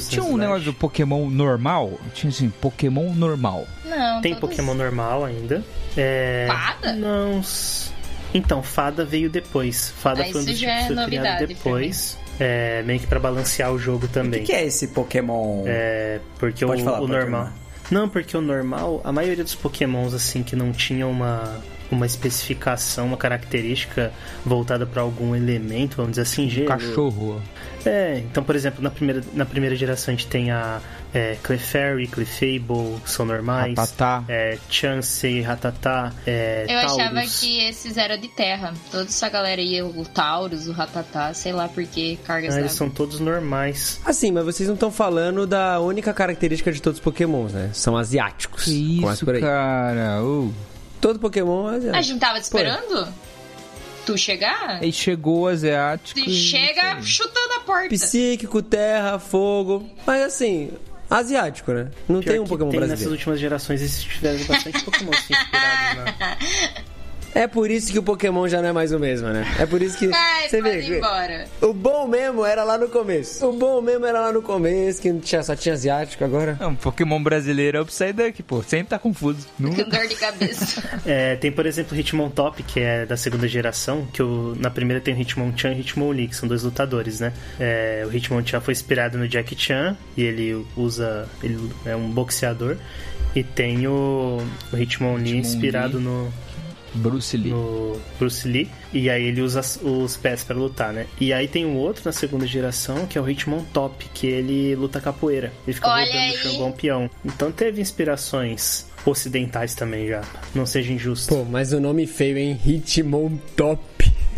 Tinha um negócio do Pokémon normal? Tinha assim, Pokémon normal. Não, Tem todos- Pokémon normal ainda. É... Fada? Não. s- Então, Fada veio depois. Fada Ah, foi um dos já tipos é que foi criado depois. É, meio que pra balancear o jogo O também. que, que é esse Pokémon? É, porque Pode o, falar, o pode normal. Não, porque o normal, a maioria dos pokémons assim que não tinham uma, uma especificação, uma característica voltada pra algum elemento, vamos dizer assim, gelo. Cachorro. É, então, por exemplo, na primeira, na primeira geração a gente tem a é, Clefairy, Clefable, que são normais. Ratatá. É, Chansey, Ratatá, é, Eu achava Taurus. que esses eram de terra. Toda essa galera aí, o Taurus, o Ratatá, sei lá por que cargas Ah, eles são todos normais. Assim, mas vocês não estão falando da única característica de todos os pokémons, né? São asiáticos. Que isso, por aí. cara. Ô. Todo pokémon é A asiático. gente tava te esperando? Tu chegar? Aí chegou o asiático. Tu e- chega chutando a porta. Psíquico, terra, fogo. Mas assim, asiático, né? Não Pior tem um pokémon tem nessas brasileiro. últimas gerações eles tiveram bastante pokémon assim, inspirados na... É por isso que o Pokémon já não é mais o mesmo, né? É por isso que. Ai, você pode vê. ir embora. O bom mesmo era lá no começo. O bom mesmo era lá no começo, que não tinha, só tinha asiático agora. Não, Pokémon brasileiro é o Psyduck, pô. Sempre tá confuso. Nunca... Com dor de cabeça. É, tem, por exemplo, o Hitmontop, que é da segunda geração, que o, na primeira tem o Hitmonchan e o Hitmonlee, que são dois lutadores, né? É, o Hitmonchan foi inspirado no Jackie Chan, e ele usa... ele é um boxeador. E tem o, o Hitmonlee Hitmonlee. inspirado no, Bruce Lee. no Bruce Lee. E aí ele usa os pés pra lutar, né? E aí tem um outro na segunda geração, que é o Hitmontop, que ele luta capoeira. Ele fica Olha rodando chão igual um peão. Então teve inspirações ocidentais também já. Não seja injusto. Pô, mas o nome feio, hein? Hitmontop.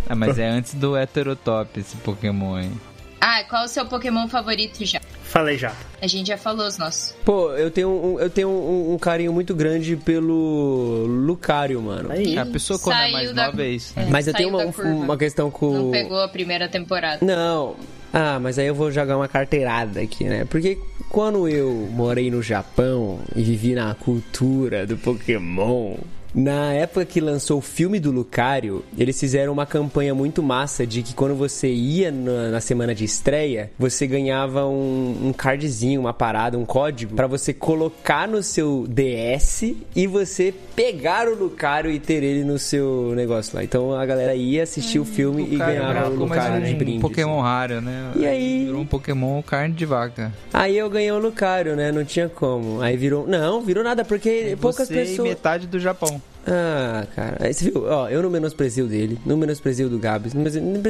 Ah, mas é antes do Heterotop esse Pokémon, hein? Ah, qual o seu Pokémon favorito já? Falei já. A gente já falou os nossos. Pô, eu tenho, um, eu tenho um, um carinho muito grande pelo Lucario, mano. Aí. A pessoa quando é mais da- nova é isso. É, Mas eu tenho uma, uma questão com. Não pegou a primeira temporada. Não. Ah, mas aí eu vou jogar uma carteirada aqui, né? Porque quando eu morei no Japão e vivi na cultura do Pokémon, na época que lançou o filme do Lucario, eles fizeram uma campanha muito massa de que quando você ia na, na semana de estreia, você ganhava um, um cardzinho, uma parada, um código, pra você colocar no seu DS e você pegar o Lucario e ter ele no seu negócio lá. Então a galera ia assistir o filme e Lucario ganhava o Lucario de um brinde. Pokémon raro, né? E aí? Virou um Pokémon carne de vaca. Aí eu ganhei o Lucario, né? Não tinha como. Aí virou. Não, virou nada, porque poucas Você e pessoas. metade do Japão. Ah, cara. Aí você viu? Ó, eu não menosprezei o dele, não menosprezei o do Gabs, não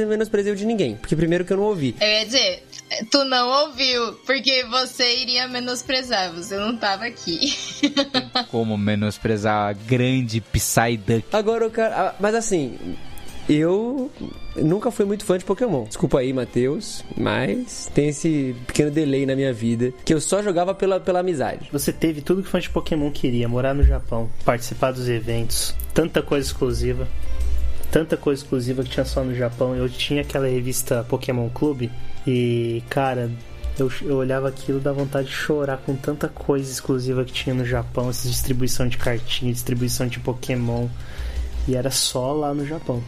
menosprezei o de ninguém. Porque primeiro que eu não ouvi. Eu ia dizer, tu não ouviu, porque você iria menosprezar, você não tava aqui. Como menosprezar a grande Psyduck. Agora o cara. ah, Mas assim. Eu nunca fui muito fã de Pokémon. Desculpa aí, Matheus, mas tem esse pequeno delay na minha vida que eu só jogava pela, pela amizade. Você teve tudo que fã de Pokémon queria: morar no Japão, participar dos eventos, tanta coisa exclusiva. Tanta coisa exclusiva que tinha só no Japão. Eu tinha aquela revista Pokémon Clube e, cara, eu, eu olhava aquilo dá vontade de chorar com tanta coisa exclusiva que tinha no Japão, essa distribuição de cartinha, distribuição de Pokémon. E era só lá no Japão.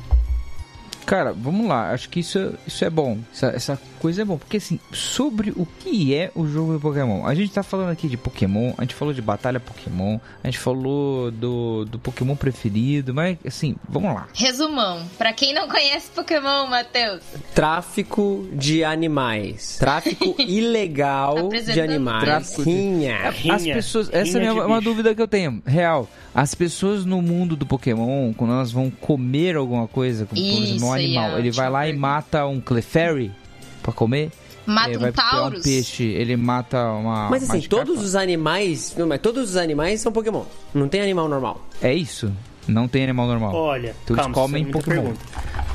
Cara, vamos lá. Acho que isso, isso é bom. Essa, essa coisa é bom. Porque, assim, sobre o que é o jogo de Pokémon. A gente tá falando aqui de Pokémon. A gente falou de batalha Pokémon. A gente falou do, do Pokémon preferido. Mas, assim, vamos lá. Resumão, pra quem não conhece Pokémon, Matheus. Tráfico de animais. Tráfico ilegal de animais. Tráfico de- Rinha. As Rinha. pessoas. Essa é Rinha de uma bicho. dúvida que eu tenho. Real. As pessoas no mundo do Pokémon, quando elas vão comer alguma coisa, como por exemplo, um animal, ele vai lá e mata um Clefairy pra comer. Mata Ele um Taurus. um peixe, ele mata uma. Mas assim, todos os animais. Não, mas todos os animais são Pokémon. Não tem animal normal. É isso? Não tem animal normal. Olha, Então eles calma, comem é Pokémon. pergunta.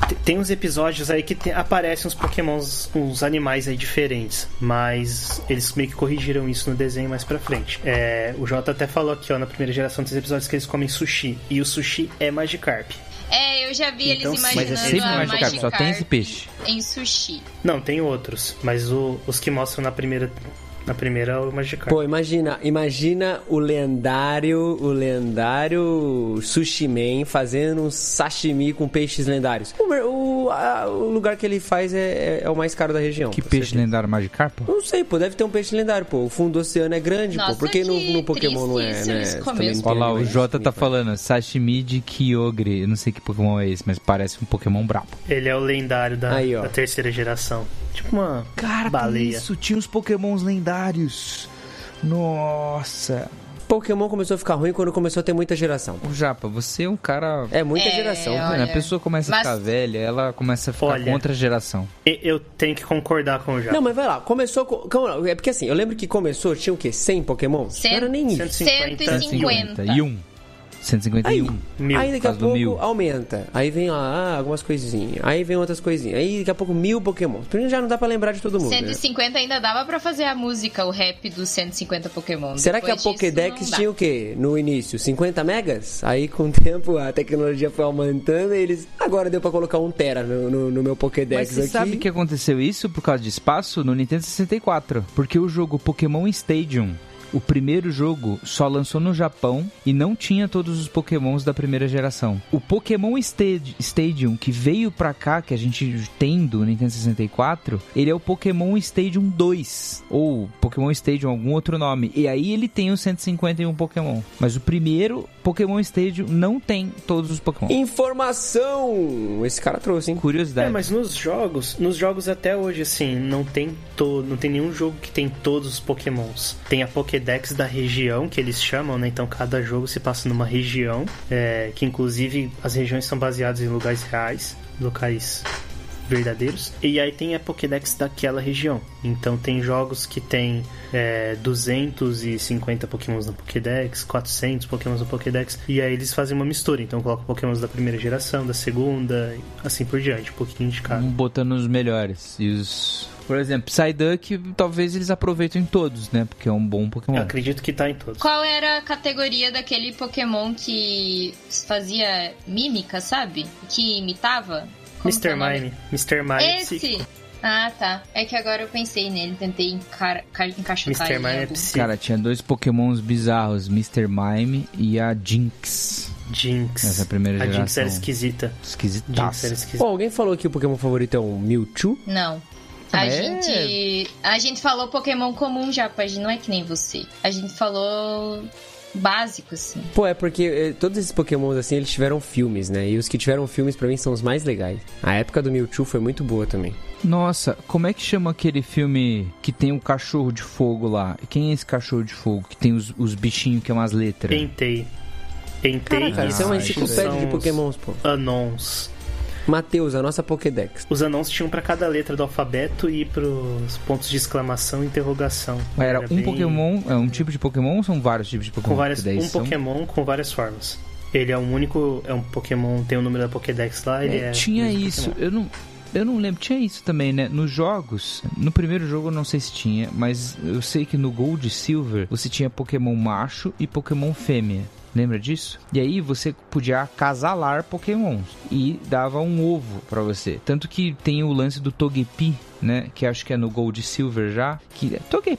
Te- Tem uns episódios aí que te- aparecem uns pokémons, uns animais aí diferentes, mas eles meio que corrigiram isso no desenho mais pra frente. É, o Jota até falou aqui, ó, na primeira geração dos episódios que eles comem sushi, e o sushi é Magikarp. É, eu já vi Então, eles mas é imaginando sempre a Magikarp, só tem esse peixe. em sushi. Não, tem outros, mas o- os que mostram na primeira, na primeira é o Magikarp. Pô, imagina, imagina o lendário, o lendário Sushi Man fazendo um sashimi com peixes lendários. O, o- a- o lugar que ele faz é, é- é o mais caro da região. Que peixe certeza. lendário Magikarp? Não sei, pô, deve ter um peixe lendário, pô. O fundo do oceano é grande, Nossa, pô. Por que no, que no Pokémon não é, né? Olha lá, o Jota tá falando sashimi de Kyogre. Eu não sei que Pokémon é esse, mas parece um Pokémon brabo. Ele é o lendário da, Aí, ó. da terceira geração. Tipo uma Cara, baleia. tinha uns Pokémons lendários. Nossa. Pokémon começou a ficar ruim quando começou a ter muita geração. O Japa, você é um cara. É muita É, geração. ó. Mano, a olha, pessoa começa a mas- ficar velha, ela começa a ficar Olha. contra a geração. E- Eu tenho que concordar com o Jota. Não, mas vai lá, começou. com- É porque assim, eu lembro que começou, tinha o quê? 100 Pokémon? Não era nem isso. 150. 150. 151. 151. Mil. Aí daqui a pouco mil. aumenta. Aí vem ah, algumas coisinhas. Aí vem outras coisinhas. Aí daqui a pouco mil Pokémon. Primeiro já não dá pra lembrar de todo mundo. né? 150 ainda dava pra fazer a música, o rap dos 150 Pokémon. Será que a Depois disso, Pokédex tinha o quê? No início, 50 megas? Aí com o tempo a tecnologia foi aumentando e eles. Agora deu pra colocar um Tera no, no- no meu Mas Pokédex você aqui. sabe que aconteceu isso por causa de espaço no Nintendo 64? Porque o jogo Pokémon Stadium, o primeiro jogo, só lançou no Japão e não tinha todos os Pokémons da primeira geração. O Pokémon Stad- Stadium que veio pra cá, que a gente tem do Nintendo 64, ele é o Pokémon Stadium 2 ou Pokémon Stadium algum outro nome. E aí ele tem os 151 Pokémon. Mas o primeiro Pokémon Stadium não tem todos os Pokémon. Informação! Esse cara trouxe, hein? Curiosidade. É, mas nos jogos, nos jogos até hoje, assim, não tem to, não tem nenhum jogo que tem todos os pokémons. Tem a Pokédex da região, que eles chamam, né? Então cada jogo se passa numa região, é, que inclusive as regiões são baseadas em lugares reais, locais verdadeiros. E aí tem a Pokédex daquela região. Então tem jogos que tem é, 250 Pokémons na Pokédex, 400 Pokémons na Pokédex. E aí eles fazem uma mistura. Então colocam Pokémons da primeira geração, da segunda, e assim por diante. Um pouquinho de cada. Botando os melhores. E os. Por exemplo, Psyduck, talvez eles aproveitem todos, né? Porque é um bom Pokémon. Eu acredito que tá em todos. Qual era a categoria daquele Pokémon que fazia mímica, sabe? Que imitava? Mr. o? Mime. Mr. Mime é Esse! Ah, tá. É que agora eu pensei nele, tentei encar... ca- encaixotar Mr. Mime é. Cara, tinha dois Pokémons bizarros, Mr. Mime e a Jinx. Jinx. Essa é a primeira A Jinx geração. era esquisita. Jinx Esquisitaça. era esquisita. Pô, alguém falou que o Pokémon favorito é um Mewtwo? Não. A É. gente. A gente falou Pokémon comum já, mas não é que nem você. A gente falou básico, assim. Pô, é porque eh, todos esses Pokémons assim, eles tiveram filmes, né? E os que tiveram filmes pra mim são os mais legais. A época do Mewtwo foi muito boa também. Nossa, como é que chama aquele filme que tem o cachorro de fogo lá? Quem é esse cachorro de fogo? Que tem os, os bichinhos que é umas letras? Entei. Entei Caraca, isso é uma enciclopédia de pokémons, pô. Anons. Matheus, a nossa Pokédex. Os anãos tinham pra cada letra do alfabeto e pros pontos de exclamação e interrogação. Mas era um bem- Pokémon, é um tipo de Pokémon ou são vários tipos de Pokémon? Com várias, um são- Pokémon com várias formas. Ele é um único, é um Pokémon, tem o número da Pokédex lá, ele É, é. tinha isso, Pokémon. eu não, eu não lembro, tinha isso também, né? Nos jogos, no primeiro jogo eu não sei se tinha, mas eu sei que no Gold e Silver você tinha Pokémon macho e Pokémon fêmea. Lembra disso? E aí você podia acasalar Pokémons e dava um ovo pra você. Tanto que tem o lance do Togepi, né? Que acho que é no Gold Silver já. Que é Togepi,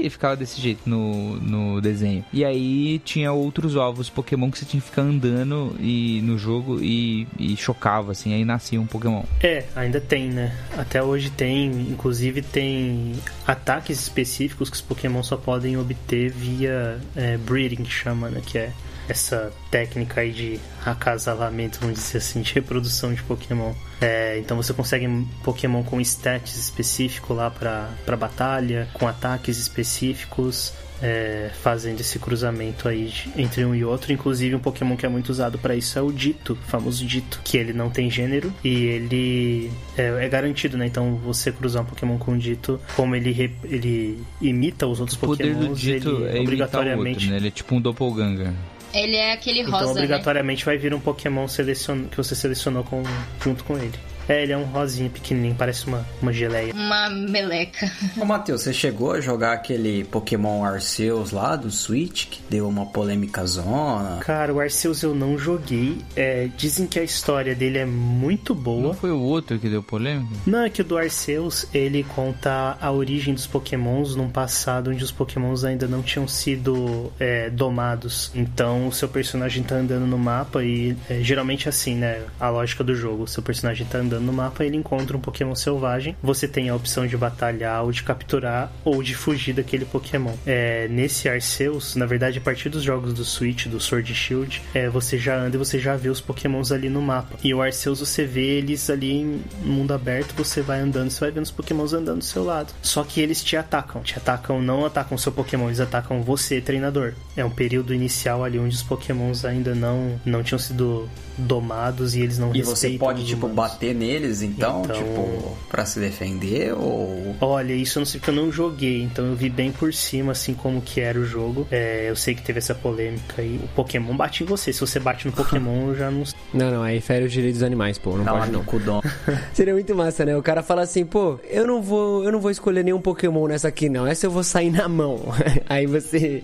E ficava desse jeito no, no desenho. E aí tinha outros ovos Pokémon que você tinha que ficar andando e, no jogo e, e chocava, assim. Aí nascia um Pokémon. É, ainda tem, né? Até hoje tem, inclusive tem ataques específicos que os Pokémon só podem obter via é, breeding, que chama, né? Que é essa técnica aí de acasalamento, vamos dizer assim, de reprodução de Pokémon. É, então você consegue Pokémon com stats específico lá pra, pra batalha, com ataques específicos. é, fazendo esse cruzamento aí de- entre um e outro. Inclusive, um Pokémon que é muito usado pra isso é o Dito, o famoso Dito, que ele não tem gênero e ele é, é garantido, né? Então, você cruzar um Pokémon com o Dito, como ele, re- ele imita os outros Pokémon, ele é obrigatoriamente. outro, né? Ele é tipo um doppelganger. Ele é aquele Então, rosa, né? obrigatoriamente vai vir um Pokémon selecion... que você selecionou com... junto com ele. É, ele é um rosinha pequenininho, parece uma, uma geleia. Uma meleca. Ô, Matheus, você chegou a jogar aquele Pokémon Arceus lá do Switch, que deu uma polêmica zona? Cara, o Arceus eu não joguei. É, dizem que a história dele é muito boa. Não foi o outro que deu polêmica? Não, é que o do Arceus, ele conta a origem dos pokémons num passado onde os pokémons ainda não tinham sido é, domados. Então, o seu personagem tá andando no mapa e é, geralmente é assim, né? A lógica do jogo. O seu personagem tá andando no mapa e ele encontra um pokémon selvagem. Você tem a opção de batalhar ou de capturar ou de fugir daquele pokémon. É, nesse Arceus, na verdade, a partir dos jogos do Switch, do Sword e Shield, é, você já anda e você já vê os pokémons ali no mapa. E o Arceus, você vê eles ali em mundo aberto, você vai andando, você vai vendo os pokémons andando do seu lado. Só que eles te atacam. Te atacam, não atacam o seu pokémon, eles atacam você, treinador. É um período inicial ali onde os pokémons ainda não, não tinham sido domados e eles não E você respeitam pode, os tipo, humanos. bater neles, então, Então- tipo, pra se defender ou... Olha, isso eu não sei porque eu não joguei, então eu vi bem por cima, assim, como que era o jogo. É, eu sei que teve essa polêmica aí. O Pokémon bate em você. Se você bate no Pokémon, eu já não Não, não, aí fere o direito dos animais, pô. Não uma pode não. no cudão. Seria muito massa, né? O cara fala assim, pô, eu não vou, eu não vou escolher nenhum Pokémon nessa aqui, não. Essa eu vou sair na mão. Aí você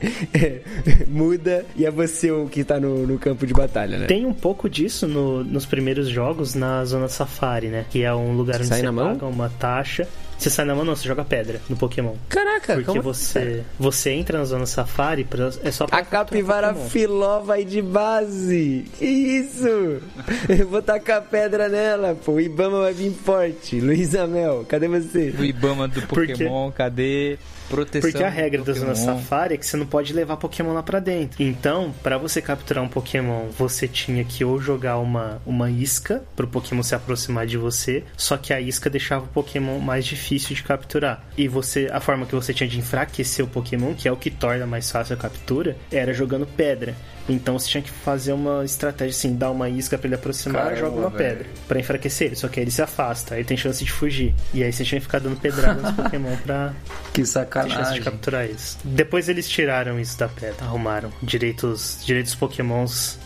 muda e é você o que tá no, no campo de batalha, né? Tem um pouco disso no- nos primeiros jogos na Zona Safari, né? Que é um lugar onde Sai você na mão? paga uma taxa. Você sai na mão, não, você joga pedra no Pokémon. Caraca, Porque calma. você, você entra na Zona Safari, pra, é só pra A capivara filó vai de base. Que isso? Eu vou tacar pedra nela, pô. O Ibama vai vir forte. Luiz Amel, cadê você? O Ibama do? Pokémon, cadê proteção? Porque a regra do da Zona? Safari é que você não pode levar Pokémon lá pra dentro. Então, pra você capturar um Pokémon, você tinha que ou jogar uma, uma isca pro Pokémon se aproximar de você, só que a isca deixava o Pokémon mais difícil de capturar. E você, a forma que você tinha de enfraquecer o Pokémon, que é o que torna mais fácil a captura, era jogando pedra. Então você tinha que fazer uma estratégia assim, dar uma isca pra ele aproximar, Caramba, joga uma velho. pedra pra enfraquecer ele, só que aí ele se afasta, aí tem chance de fugir. E aí você tinha que ficar dando pedrada nos Pokémon pra Que tem chance de sacanagem. capturar eles. Depois eles tiraram isso da pedra, arrumaram direitos, direitos pokémons.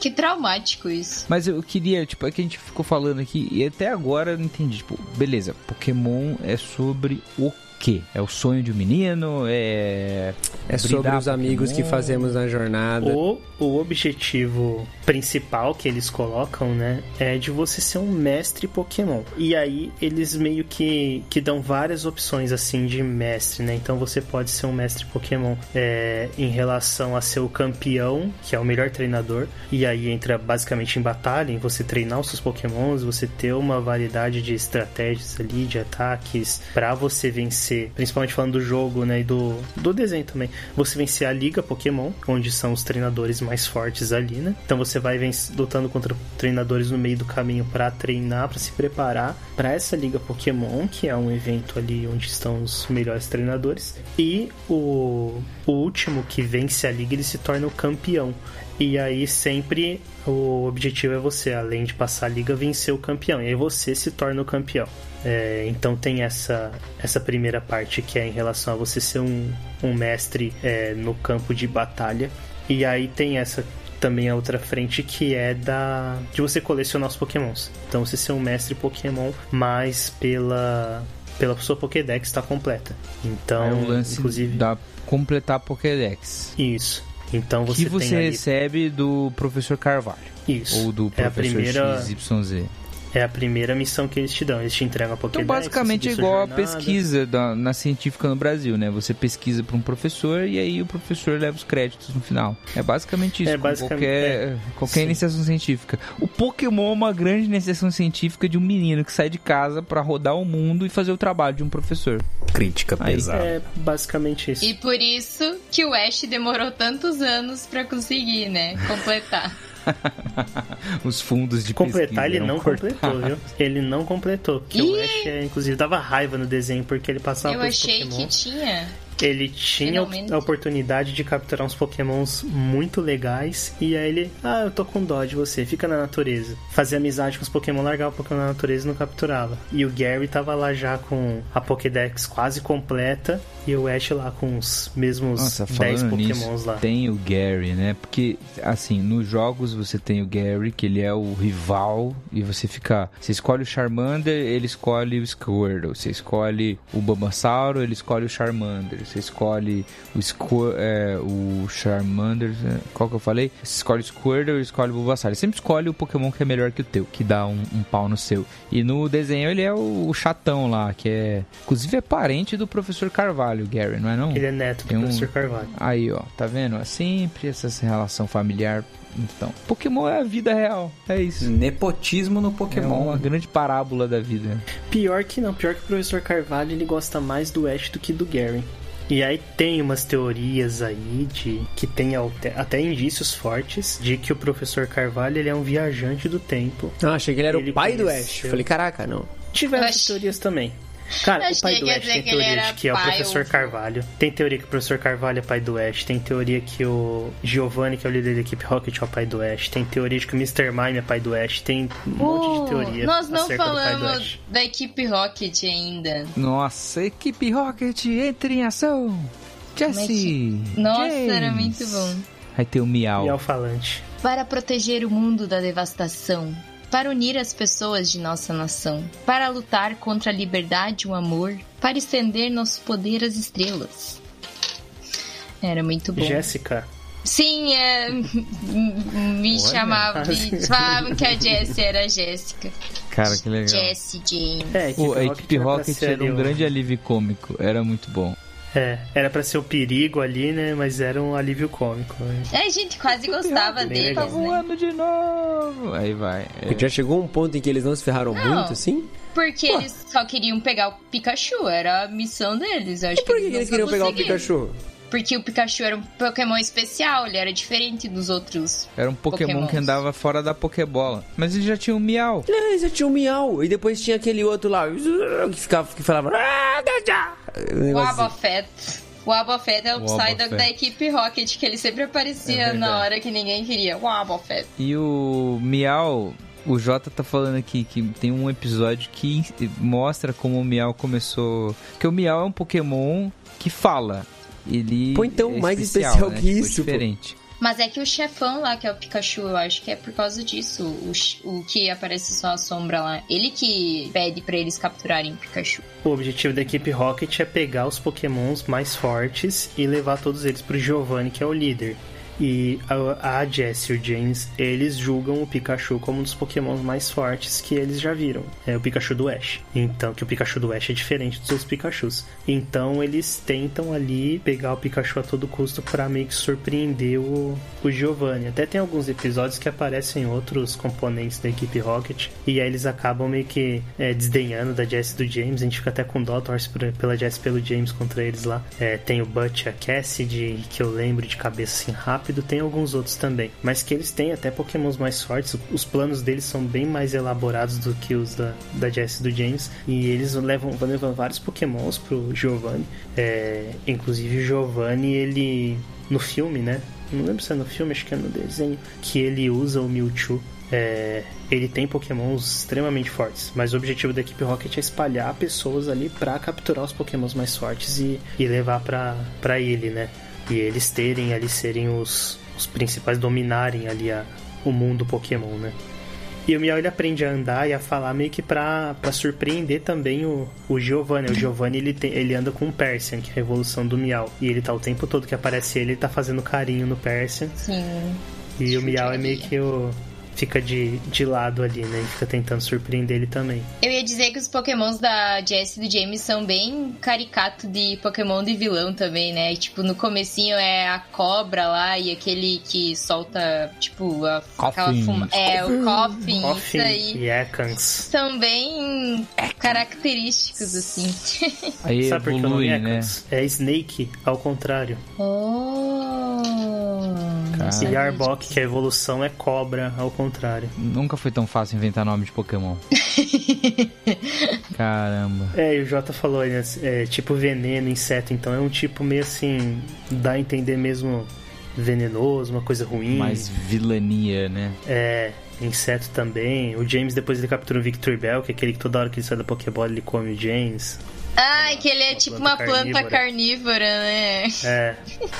Que traumático isso. Mas eu queria, tipo, é que a gente ficou falando aqui e até agora eu não entendi. Tipo, beleza, Pokémon é sobre o quê? É o sonho de um menino? É. É sobre os amigos que fazemos na jornada. O, o objetivo principal que eles colocam, né, é de você ser um mestre Pokémon. E aí eles meio que, que dão várias opções assim de mestre, né? Então você pode ser um mestre Pokémon é, em relação a ser o campeão, que é o melhor treinador. E aí entra basicamente em batalha, em você treinar os seus Pokémons, você ter uma variedade de estratégias ali, de ataques, para você vencer você, principalmente falando do jogo, né, e do, do desenho também, você vencer a Liga Pokémon, onde são os treinadores mais fortes ali, né? Então você vai vencer, lutando contra treinadores no meio do caminho para treinar, para se preparar para essa Liga Pokémon, que é um evento ali onde estão os melhores treinadores. E o, o último que vence a Liga, ele se torna o campeão. E aí sempre o objetivo é você, além de passar a liga, vencer o campeão. E aí você se torna o campeão. É, então tem essa, essa primeira parte que é em relação a você ser um, um mestre é, no campo de batalha. E aí tem essa também a outra frente que é da de você colecionar os pokémons. Então você ser um mestre Pokémon, mas pela pela sua Pokédex está completa. Então, é o lance inclusive da completar a Pokédex. Isso. Então você que você ali... recebe do professor Carvalho. Isso. Ou do é a professor primeira... XYZ. É a primeira missão que eles te dão. Eles te entregam a Pokédex. Então, basicamente é igual a pesquisa da, na científica no Brasil, né? Você pesquisa para um professor e aí o professor leva os créditos no final. É basicamente isso. É, basicamente- qualquer, é. qualquer Sim. iniciação científica. O Pokémon é uma grande iniciação científica de um menino que sai de casa para rodar o mundo e fazer o trabalho de um professor. Crítica Aí. pesada. É basicamente isso. E por isso que o Ash demorou tantos anos pra conseguir, né? Completar. Os fundos de Completar, pesquisa ele não cortados. completou, viu? Ele não completou. Porque o Ih! Ash, inclusive, dava raiva no desenho porque ele passava Eu achei Pokémon. que tinha. Ele tinha Finalmente. a oportunidade de capturar uns pokémons muito legais. E aí ele, ah, eu tô com dó de você, fica na natureza. Fazia amizade com os pokémon, largava o pokémon na natureza e não capturava. E o Gary tava lá já com a Pokédex quase completa. E o Ash lá com os mesmos Nossa, 10 falando pokémons nisso, lá. tem o Gary, né? Porque, assim, nos jogos você tem o Gary, que ele é o rival, e você fica... Você escolhe o Charmander, ele escolhe o Squirtle. Você escolhe o Bulbasauro, ele escolhe o Charmander. Você escolhe o, Squir é, o Charmander... Qual que eu falei? Você escolhe o Squirtle, ele escolhe o Bulbasauro. Você sempre escolhe o Pokémon que é melhor que o teu, que dá um, um pau no seu. E no desenho ele é o, o chatão lá, que é... Inclusive é parente do Professor Carvalho, o Gary, não é não? Ele é neto do um- Professor Carvalho. Aí, ó, tá vendo? É sempre essa relação familiar. Então, Pokémon é a vida real. É isso. Nepotismo no É Pokémon. uma grande parábola da vida. Pior que não, pior que o professor Carvalho ele gosta mais do Ash do que do Gary. E aí tem umas teorias aí de que tem até, até indícios fortes de que o professor Carvalho ele é um viajante do tempo. Ah, achei que ele era Ele o pai do Ash. conheceu- Falei, caraca, não. Tiveram teorias também. Cara, Eu o pai do Ash tem teoria de que é o professor ou- Carvalho. Tem teoria que o professor Carvalho é pai do Ash. Tem teoria que o Giovanni, que é o líder da equipe Rocket, é o pai do Ash. Tem teoria de que o Mr. Mime é pai do Ash. Tem um monte de teoria Nós não acerca do pai do falamos Ash. da equipe Rocket ainda. Nossa, equipe Rocket, entre em ação! Jesse! Nossa, James. era muito bom. Aí tem o Miau. Ao falante. Para proteger o mundo da devastação, para unir as pessoas de nossa nação, para lutar contra a liberdade e o amor, para estender nosso poder às estrelas. Era muito bom. Jéssica. Sim, é, me chamavam, me falavam que a Jessie era a Jéssica. Cara, que legal. Jessie James. É, a equipe era pra Rocket era um o- grande alívio cômico. Era muito bom. É, era pra ser o perigo ali, né? Mas era um alívio cômico. né? A gente quase gostava deles, legal. Tá né? voando de novo! Aí vai. É. Porque já chegou um ponto em que eles não se ferraram Não. muito, assim? Porque eles só queriam pegar o Pikachu, era a missão deles. Eu acho E por que, eles nunca queriam pegar o. Pikachu? Porque o Pikachu era um Pokémon especial, ele era diferente dos outros. Era um Pokémon Pokémons. que andava fora da Pokébola. Mas ele já tinha um Miau. Não, já tinha o Miau. E depois tinha aquele outro lá que ficava que falava. O. Abafet. O Abafet é o O Psyduck da equipe Rocket, que ele sempre É aparecia verdade. na hora que ninguém queria. O Abafet. E o Miau, o Jota tá falando aqui que tem um episódio que mostra como o Miau começou. Que o Miau é um Pokémon que fala. Ele Pô, então, é mais especial né? que Tipo, isso, pô. Mas é que o chefão lá, que é o Pikachu, eu acho que é por causa disso. O, o que aparece só a sombra lá. Ele que pede pra eles capturarem o Pikachu. O objetivo da equipe Rocket é pegar os pokémons mais fortes e levar todos eles pro Giovanni, que é o líder. E a, a Jess e o James, eles julgam o Pikachu como um dos pokémons mais fortes que eles já viram. É o Pikachu do Ash. Então, que o Pikachu do Ash é diferente dos outros Pikachus. Então, eles tentam ali pegar o Pikachu a todo custo para meio que surpreender o, o Giovanni. Até tem alguns episódios que aparecem outros componentes da equipe Rocket. E aí eles acabam meio que é, desdenhando da Jess e do James. A gente fica até com dó, torce pela Jess e pelo James contra eles lá. É, tem o Butch, a Cassidy, que eu lembro de cabeça assim rápido. Tem alguns outros também. Mas que eles têm até pokémons mais fortes. Os planos deles são bem mais elaborados do que os da, da Jess e do James. E eles levam, vão levando vários pokémons pro Giovanni. É, inclusive o Giovanni, ele... No filme, né? Não lembro se é no filme, acho que é no desenho. Que ele usa o Mewtwo é, ele tem pokémons extremamente fortes, mas o objetivo da equipe Rocket é espalhar pessoas ali para capturar os pokémons mais fortes e, e levar para ele, né? E eles terem ali, serem os, os principais, dominarem ali a, o mundo Pokémon, né? E o Miau ele aprende a andar e a falar meio que pra, pra surpreender também o, o Giovanni. O Giovanni ele, tem, ele anda com o Persian, que é a evolução do Miau. E ele tá o tempo todo que aparece ele, ele tá fazendo carinho no Persian. Sim. E o Miau é meio que o, fica de, de lado ali, né? E fica tentando surpreender ele também. Eu ia dizer que os pokémons da Jess e do James são bem caricato de pokémon de vilão também, né? Tipo, no comecinho é a cobra lá e aquele que solta, tipo, a, aquela fuma... É, o Coffin, Coffin isso aí. e Ekans. São bem característicos, assim. Aí Sabe por que o evolui, nome né? Ekans? É Snake, ao contrário. oh... Cara. E Arbok, que a evolução é cobra, ao contrário. Nunca foi tão fácil inventar nome de Pokémon. Caramba. É, e o Jota falou, né? É tipo veneno, inseto, então é um tipo meio assim. dá a entender mesmo venenoso, uma coisa ruim. Mais vilania, né? É, inseto também. O James depois ele captura o Victor Bell, que é aquele que toda hora que ele sai da Pokébola ele come o James. Ai, que ele é tipo uma planta carnívora, né? É.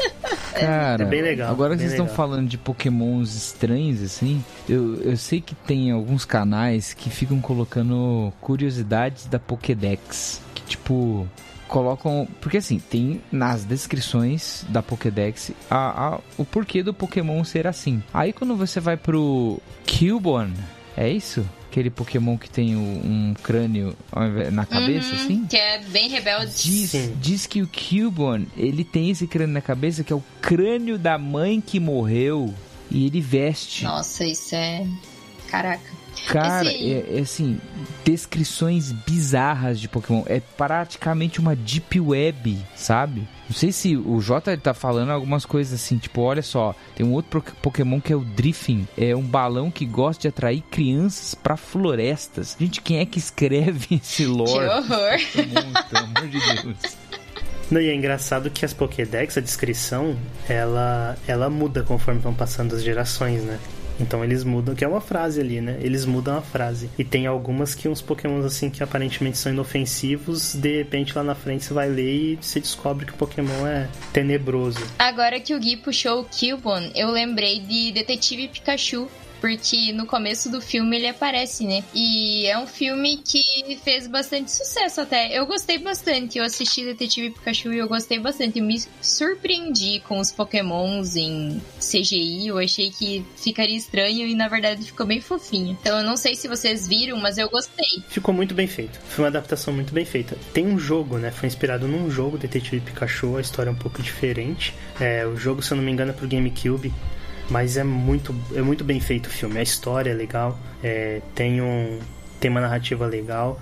Cara, É bem legal, agora que vocês estão legal. falando de pokémons estranhos, assim, eu, eu sei que tem alguns canais que ficam colocando curiosidades da Pokédex. Que, tipo, colocam... Porque, assim, tem nas descrições da Pokédex a, a- o porquê do Pokémon ser assim. Aí, quando você vai pro Cubone, é isso? Aquele Pokémon que tem um crânio na cabeça, Uhum, assim? Que é bem rebelde. Diz, diz que o Cubone, ele tem esse crânio na cabeça que é o crânio da mãe que morreu e ele veste. Nossa, isso é. Caraca. Cara, Esse- é, é assim, descrições bizarras de Pokémon. É praticamente uma deep web, sabe? Não sei se o Jota tá falando algumas coisas assim, tipo, olha só, tem um outro Pokémon que é o Driffin, é um balão que gosta de atrair crianças pra florestas. Gente, quem é que escreve esse Que lore? horror. Pokémon, pelo amor de Deus. Não, e é engraçado que as Pokédex, a descrição, ela, ela muda conforme vão passando as gerações, né? Então eles mudam, que é uma frase ali, né? Eles mudam a frase. E tem algumas que uns pokémons assim que aparentemente são inofensivos, de repente lá na frente você vai ler e você descobre que o Pokémon é tenebroso. Agora que o Gui puxou o Cubone, eu lembrei de Detetive Pikachu. Porque no começo do filme ele aparece, né? E é um filme que fez bastante sucesso até. Eu gostei bastante. Eu assisti Detetive Pikachu e eu gostei bastante. Eu me surpreendi com os pokémons em CGI. Eu achei que ficaria estranho e na verdade ficou bem fofinho. Então eu não sei se vocês viram, mas eu gostei. Ficou muito bem feito. Foi uma adaptação muito bem feita. Tem um jogo, né? Foi inspirado num jogo, Detetive Pikachu. A história é um pouco diferente. É, o jogo, se eu não me engano, é pro GameCube. Mas é muito, é muito bem feito o filme. A história é legal. é, tem, um, tem uma narrativa legal.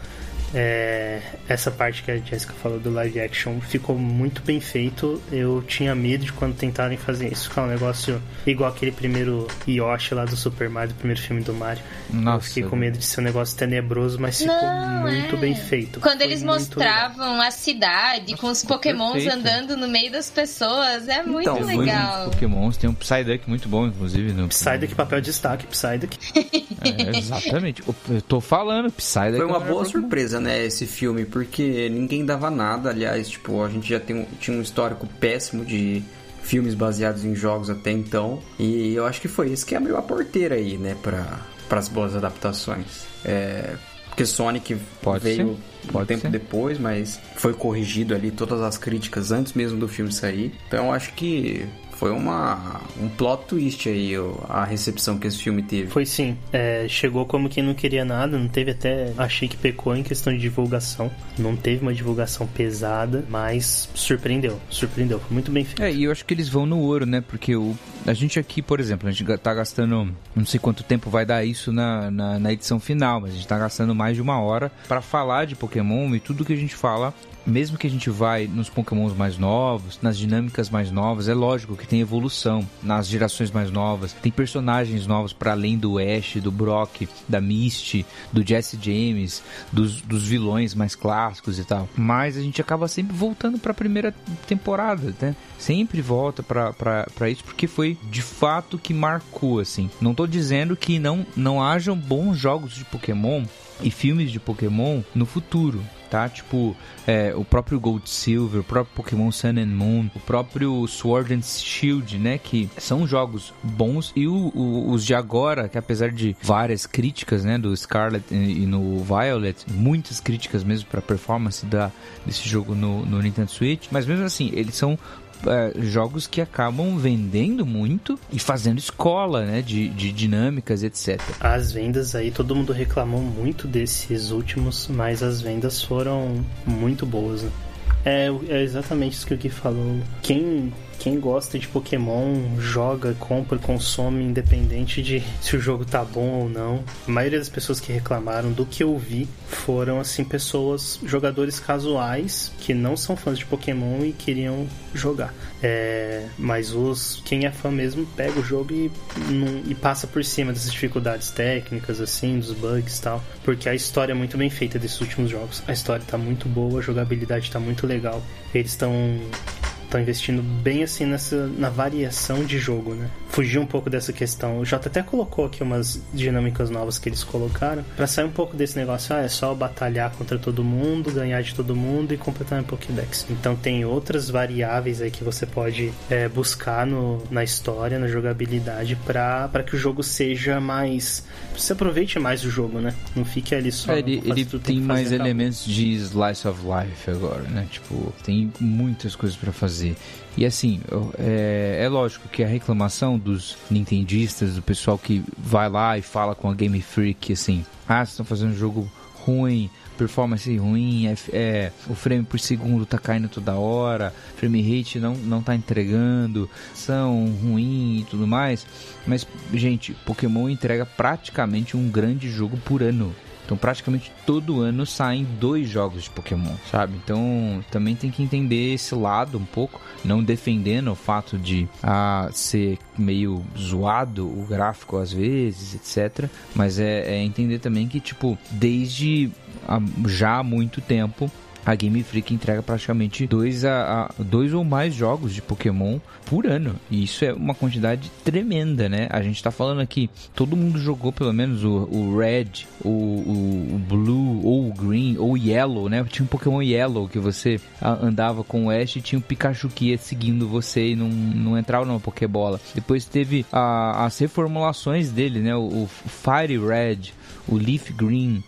É, essa parte que a Jessica falou do live action ficou muito bem feito. Eu tinha medo de quando tentarem fazer isso ficar um negócio igual aquele primeiro Yoshi lá do Super Mario, do primeiro filme do Mario. eu Nossa, fiquei com medo de ser um negócio tenebroso, mas ficou Não, muito é. bem feito. Quando Foi eles mostravam a cidade com os pokémons perfeito. andando no meio das pessoas, é muito Então, legal. Pokémons, tem um Psyduck muito bom, inclusive. No... Psyduck, papel de destaque, Psyduck. É, exatamente. Eu tô falando, Psyduck Foi é uma melhor boa surpresa, né, esse filme, porque ninguém dava nada, aliás, tipo, a gente já tem, um- tinha um histórico péssimo de filmes baseados em jogos até então, e eu acho que foi isso que abriu a porteira aí, né, para as boas adaptações. É, porque Sonic Pode veio ser, pode um tempo ser. depois, mas foi corrigido ali todas as críticas antes mesmo do filme sair, então eu acho que foi uma, um plot twist aí a recepção que esse filme teve. Foi sim. É, chegou como quem não queria nada, não teve até. Achei que pecou em questão de divulgação. Não teve uma divulgação pesada, mas surpreendeu. Surpreendeu. Foi muito bem feito. É, e eu acho que eles vão no ouro, né? Porque o, a gente aqui, por exemplo, a gente tá gastando. Não sei quanto tempo vai dar isso na, na, na edição final, mas a gente tá gastando mais de uma hora para falar de Pokémon e tudo que a gente fala mesmo que a gente vai nos Pokémons mais novos, nas dinâmicas mais novas, é lógico que tem evolução nas gerações mais novas, tem personagens novos para além do Ash, do Brock, da Misty, do Jesse James, dos, dos vilões mais clássicos e tal. Mas a gente acaba sempre voltando para a primeira temporada, né? Sempre volta para isso porque foi de fato que marcou assim. Não tô dizendo que não não hajam bons jogos de Pokémon e filmes de Pokémon no futuro tá? Tipo, é, o próprio Gold Silver, o próprio Pokémon Sun and Moon, o próprio Sword and Shield, né? Que são jogos bons e o, o, os de agora, que apesar de várias críticas, né? Do Scarlet e, e no Violet, muitas críticas mesmo para performance da, desse jogo no, no Nintendo Switch, mas mesmo assim, eles são é, jogos que acabam vendendo muito e fazendo escola, né? De, de dinâmicas, etc. As vendas aí, todo mundo reclamou muito desses últimos, mas as vendas foram muito boas. Né? É, é exatamente isso que o Gui falou. Quem quem gosta de Pokémon joga, compra, consome, independente de se o jogo tá bom ou não. A maioria das pessoas que reclamaram do que eu vi foram assim pessoas, jogadores casuais que não são fãs de Pokémon e queriam jogar. É, mas os quem é fã mesmo pega o jogo e, e passa por cima dessas dificuldades técnicas assim, dos bugs e tal, porque a história é muito bem feita desses últimos jogos. A história tá muito boa, a jogabilidade tá muito legal. Eles estão estão investindo bem assim nessa na variação de jogo, né? Fugir um pouco dessa questão. O Jota até colocou aqui umas dinâmicas novas que eles colocaram para sair um pouco desse negócio, ah, é só batalhar contra todo mundo, ganhar de todo mundo e completar um Pokédex. Então tem outras variáveis aí que você pode é, buscar no, na história, na jogabilidade para que o jogo seja mais você aproveite mais o jogo, né? Não fique ali só. É, ele, ele tem mais elementos de slice of life agora, né? Tipo, tem muitas coisas para fazer fazer. E assim, é, é, lógico que a reclamação dos nintendistas, do pessoal que vai lá e fala com a Game Freak, assim, ah, vocês estão fazendo um jogo ruim, performance ruim, é, é, o frame por segundo tá caindo toda hora, frame rate não, não tá entregando, são ruim e tudo mais. Mas, gente, Pokémon entrega praticamente um grande jogo por ano. Então, praticamente todo ano saem dois jogos de Pokémon, sabe? Então, também tem que entender esse lado um pouco, não defendendo o fato de ah, ser meio zoado o gráfico às vezes, etc. Mas é, é entender também que, tipo, desde há, já há muito tempo a Game Freak entrega praticamente dois, a, a, dois ou mais jogos de Pokémon por ano. E isso é uma quantidade tremenda, né? A gente tá falando aqui, todo mundo jogou pelo menos o, o Red, o, o, o, Blue, ou o Green, ou o Yellow, né? Tinha um Pokémon Yellow que você andava com o Ash e tinha um Pikachu que ia seguindo você e não, não entrava numa Pokébola. Depois teve a, as reformulações dele, né? O, o Fire Red, o Leaf Green,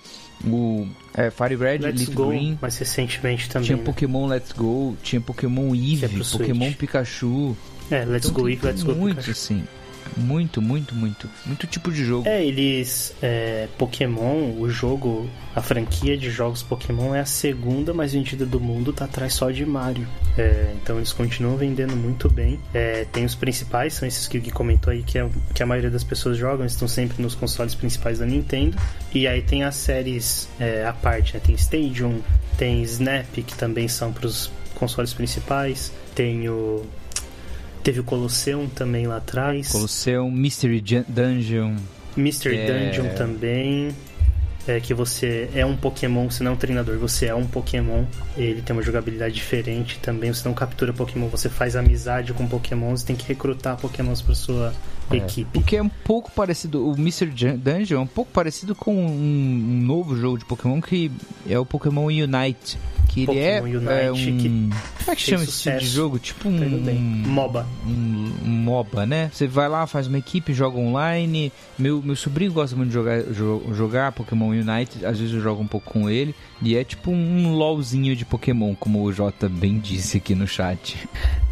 o é, Fire Red, Let's Leaf Go, Green. mais recentemente também. Tinha né? Pokémon Let's Go, tinha Pokémon Eve, é Pokémon. Pikachu. É, Let's Então Go Eevee, Let's Go Muito, Pikachu. assim. Muito, muito, muito. Muito tipo de jogo. É, eles. É, Pokémon, o jogo, a franquia de jogos Pokémon é a segunda mais vendida do mundo, tá atrás só de Mario. É, então eles continuam vendendo muito bem. É, tem os principais, são esses que o Gui comentou aí, que, é, que a maioria das pessoas jogam, estão sempre nos consoles principais da Nintendo. E aí tem as séries é, à parte, né? Tem Stadium, tem Snap, que também são pros consoles principais. Tem o. Teve o Colosseum também lá atrás. Colosseum, Mystery Dungeon. Mr. É. Dungeon também. É que você é um Pokémon, você não é um treinador, você é um Pokémon. Ele tem uma jogabilidade diferente também. Você não captura Pokémon, você faz amizade com Pokémons, tem que recrutar Pokémons para sua equipe. O que é um pouco parecido, o Mr. Dungeon é um pouco parecido com um, um novo jogo de Pokémon que é o Pokémon Unite. Que ele é, Pokémon é Unite, um. que como é que chama esse tipo de jogo? Tipo um. MOBA. um, um MOBA, né? Você vai lá, faz uma equipe, joga online. Meu, meu sobrinho gosta muito de jogar, jo- jogar Pokémon Unite, às vezes eu jogo um pouco com ele. E é tipo um LOLzinho de Pokémon, como o Jota bem disse aqui no chat.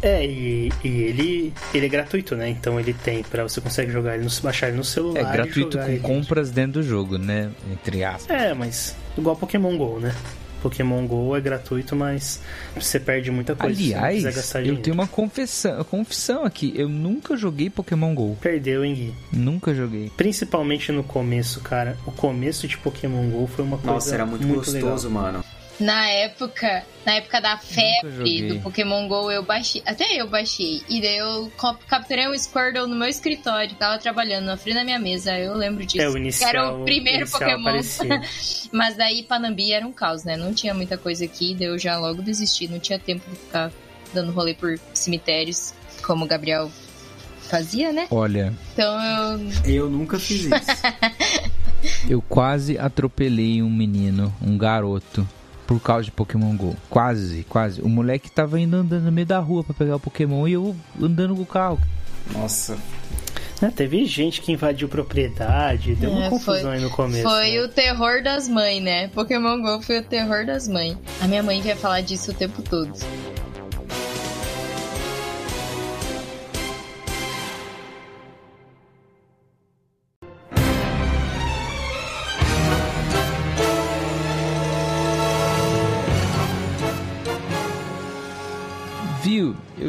É, e, e ele, ele é gratuito, né? Então ele tem pra você consegue jogar ele no, baixar ele no celular. É e gratuito jogar com ele. compras dentro do jogo, né? Entre aspas. É, mas igual Pokémon GO, né? Pokémon GO é gratuito, mas você perde muita coisa se você Aliás, eu dinheiro. tenho uma confissão, confissão aqui. Eu nunca joguei Pokémon GO. Perdeu, hein, Gui? Nunca joguei. Principalmente no começo, cara. O começo de Pokémon GO foi uma coisa Nossa, era muito, gostoso, mano. Na época, na época da febre do Pokémon GO, eu baixei. Até eu baixei. E daí eu cap- capturei um Squirtle no meu escritório. Tava trabalhando na frente da minha mesa. Eu lembro disso. É, o inicial, Que era o primeiro inicial Pokémon. Mas daí Panambi era um caos, né? Não tinha muita coisa aqui. Daí eu já logo desisti. Não tinha tempo de ficar dando rolê por cemitérios, como o Gabriel fazia, né? Olha, Então eu. Eu nunca fiz isso. eu quase atropelei um menino, um garoto, por causa de Pokémon GO. Quase, quase. O moleque tava indo andando no meio da rua pra pegar o Pokémon e eu andando com o carro. Nossa. Né, Teve gente que invadiu propriedade, deu uma É, confusão foi- aí no começo. Foi né? o terror das mães, né? Pokémon GO foi o terror das mães. A minha mãe quer falar disso o tempo todo.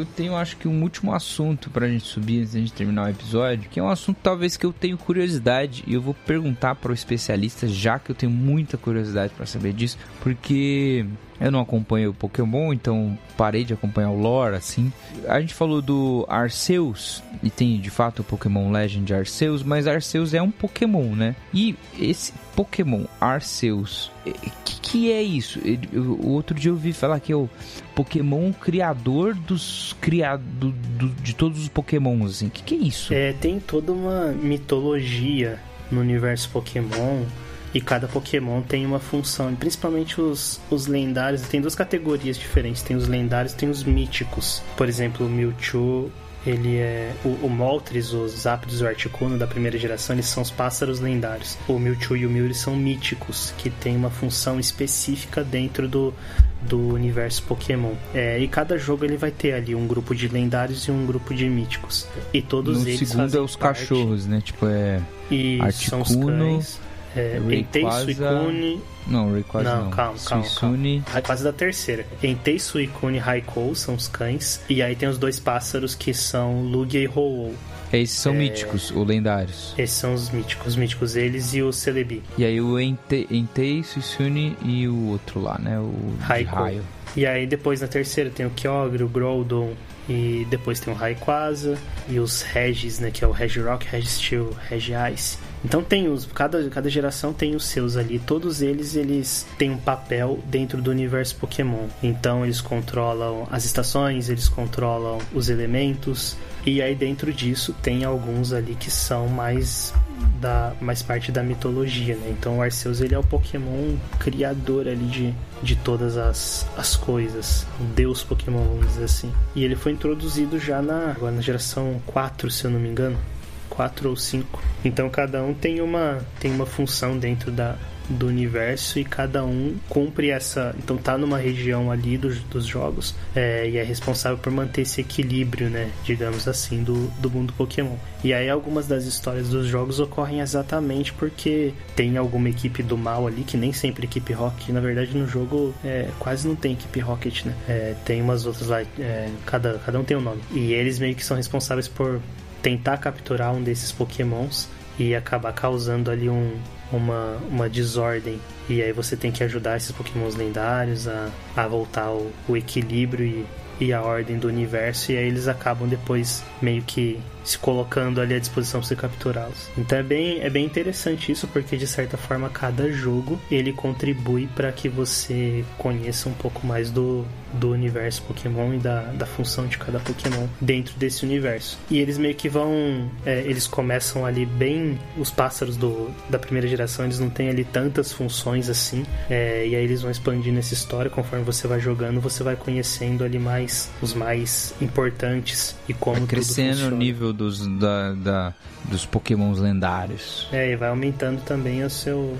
Eu tenho acho que um último assunto pra gente subir antes de terminar o episódio, que é um assunto talvez que eu tenho curiosidade. E eu vou perguntar para o especialista, já que eu tenho muita curiosidade pra saber disso, porque eu não acompanho o Pokémon, então parei de acompanhar o lore assim. A gente falou do Arceus e tem de fato o Pokémon Legend Arceus, mas Arceus é um Pokémon, né? E esse Pokémon Arceus, o que, que é isso? O outro dia eu ouvi falar que é o Pokémon criador dos criado do- de todos os Pokémons, assim. Que, que é isso? É, tem toda uma mitologia no universo Pokémon e cada Pokémon tem uma função, e principalmente os, os lendários. Tem duas categorias diferentes: tem os lendários e tem os míticos. Por exemplo, o Mewtwo. Ele é. O, o Moltres, os Zapdos e o Articuno da primeira geração, eles são os pássaros lendários. O Mewtwo e o Mew são míticos, que tem uma função específica dentro do, do universo Pokémon. É, e cada jogo ele vai ter ali um grupo de lendários e um grupo de míticos. E todos no eles segundo fazem é os parte- cachorros, né? Tipo, é. E são os Articuno, cães. É, Entei, Suicune... Não, Rayquaza Não, não. calma, calma, Suicune. Rayquaza da terceira. Entei, Suicune e Raikou são os cães. E aí tem os dois pássaros que são Lugia e Ho-Oh. Esses são míticos, ou lendários. Esses são os míticos. Os míticos, eles e o Celebi. E aí o Entei, Entei Suicune e o outro lá, né? O Raikou. raio. E aí depois na terceira tem o Kyogre, o Groudon e depois tem o Rayquaza e os Regis, né, que é o Regirock, Registeel, Regice. Então tem os cada, cada geração tem os seus ali, todos eles eles têm um papel dentro do universo Pokémon. Então eles controlam as estações, eles controlam os elementos e aí dentro disso tem alguns ali que são mais da mais parte da mitologia, né? Então o Arceus ele é o Pokémon criador ali de, de todas as, as coisas, o deus Pokémon, vamos dizer assim. E ele foi introduzido já na na geração 4, se eu não me engano, 4 ou 5. Então cada um tem uma tem uma função dentro da do universo e cada um cumpre essa. Então tá numa região ali dos, dos jogos é, e é responsável por manter esse equilíbrio, né? Digamos assim, do, do mundo Pokémon. E aí algumas das histórias dos jogos ocorrem exatamente porque tem alguma equipe do mal ali, que nem sempre equipe Rocket. Na verdade, no jogo é, quase não tem equipe Rocket, né? É, tem umas outras lá, é, cada, cada um tem um nome. E eles meio que são responsáveis por tentar capturar um desses Pokémons e acabar causando ali um, uma, uma desordem. E aí você tem que ajudar esses pokémons lendários a, a voltar o, o equilíbrio e, e a ordem do universo, e aí eles acabam depois meio que se colocando ali à disposição para você capturá-los. Então é bem, é bem interessante isso, porque de certa forma cada jogo ele contribui para que você conheça um pouco mais do, do universo Pokémon e da, da função de cada Pokémon dentro desse universo. E eles meio que vão. É, eles começam ali bem. Os pássaros do, da primeira geração eles não têm ali tantas funções assim. É, e aí eles vão expandindo essa história conforme você vai jogando, você vai conhecendo ali mais os mais importantes e como vai crescendo o nível dos, da, da, dos pokémons lendários. É, e vai aumentando também o seu,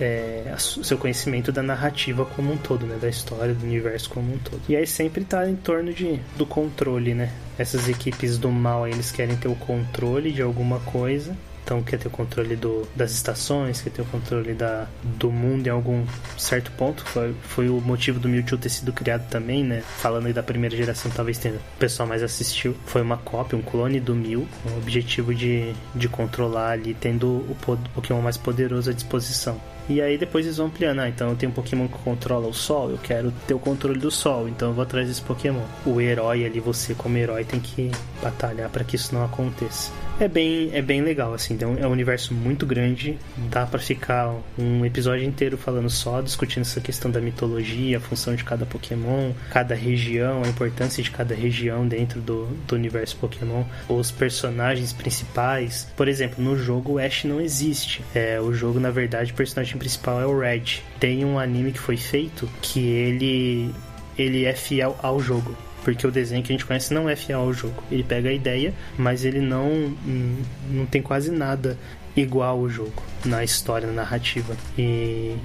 é, o seu conhecimento da narrativa como um todo, né? Da história, do universo como um todo. E aí sempre tá em torno de, do controle, né? Essas equipes do mal, eles querem ter o controle de alguma coisa então quer ter o controle do, das estações, quer ter o controle da, do mundo em algum certo ponto. Foi, foi o motivo do Mewtwo ter sido criado também, né? Falando aí da primeira geração, talvez tenha o pessoal mais assistiu. Foi uma cópia, um clone do Mew, com o objetivo de, de controlar ali, tendo o Pokémon mais poderoso à disposição. E aí depois eles vão ampliando. Ah, então eu tenho um Pokémon que controla o Sol, eu quero ter o controle do Sol, então eu vou atrás desse Pokémon. O herói ali, você como herói, tem que batalhar para que isso não aconteça. É bem, é bem legal, assim, então é um universo muito grande, dá para ficar um episódio inteiro falando só, discutindo essa questão da mitologia, a função de cada Pokémon, cada região, a importância de cada região dentro do, do universo Pokémon, os personagens principais. Por exemplo, no jogo o Ash não existe. É, o jogo, na verdade, o personagem principal é o Red. Tem um anime que foi feito que ele ele é fiel ao jogo porque o desenho que a gente conhece não é fiel ao jogo. Ele pega a ideia, mas ele não, hum, não tem quase nada igual ao jogo na história, na narrativa. E,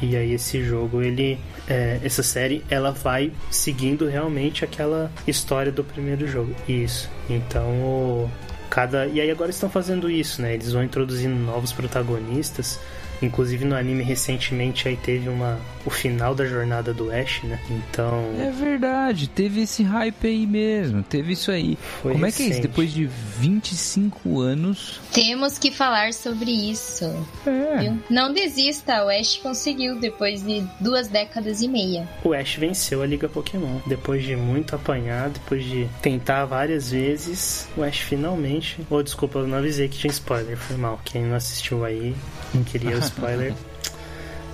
e aí esse jogo, ele, é, essa série, ela vai seguindo realmente aquela história do primeiro jogo. Isso. Então cada e aí agora estão fazendo isso, né? Eles vão introduzindo novos protagonistas Inclusive no anime recentemente aí teve uma o final da jornada do Ash, né? Então. É verdade, teve esse hype aí mesmo, teve isso aí. Foi Como recente. é que é isso? Depois de 25 anos. Temos que falar sobre isso. É. Não desista, o Ash conseguiu depois de duas décadas e meia. O Ash venceu a Liga Pokémon. Depois de muito apanhar, depois de tentar várias vezes, o Ash finalmente. Ou oh, desculpa, eu não avisei que tinha spoiler, foi mal. Quem não assistiu aí, não queria spoiler.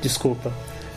Desculpa.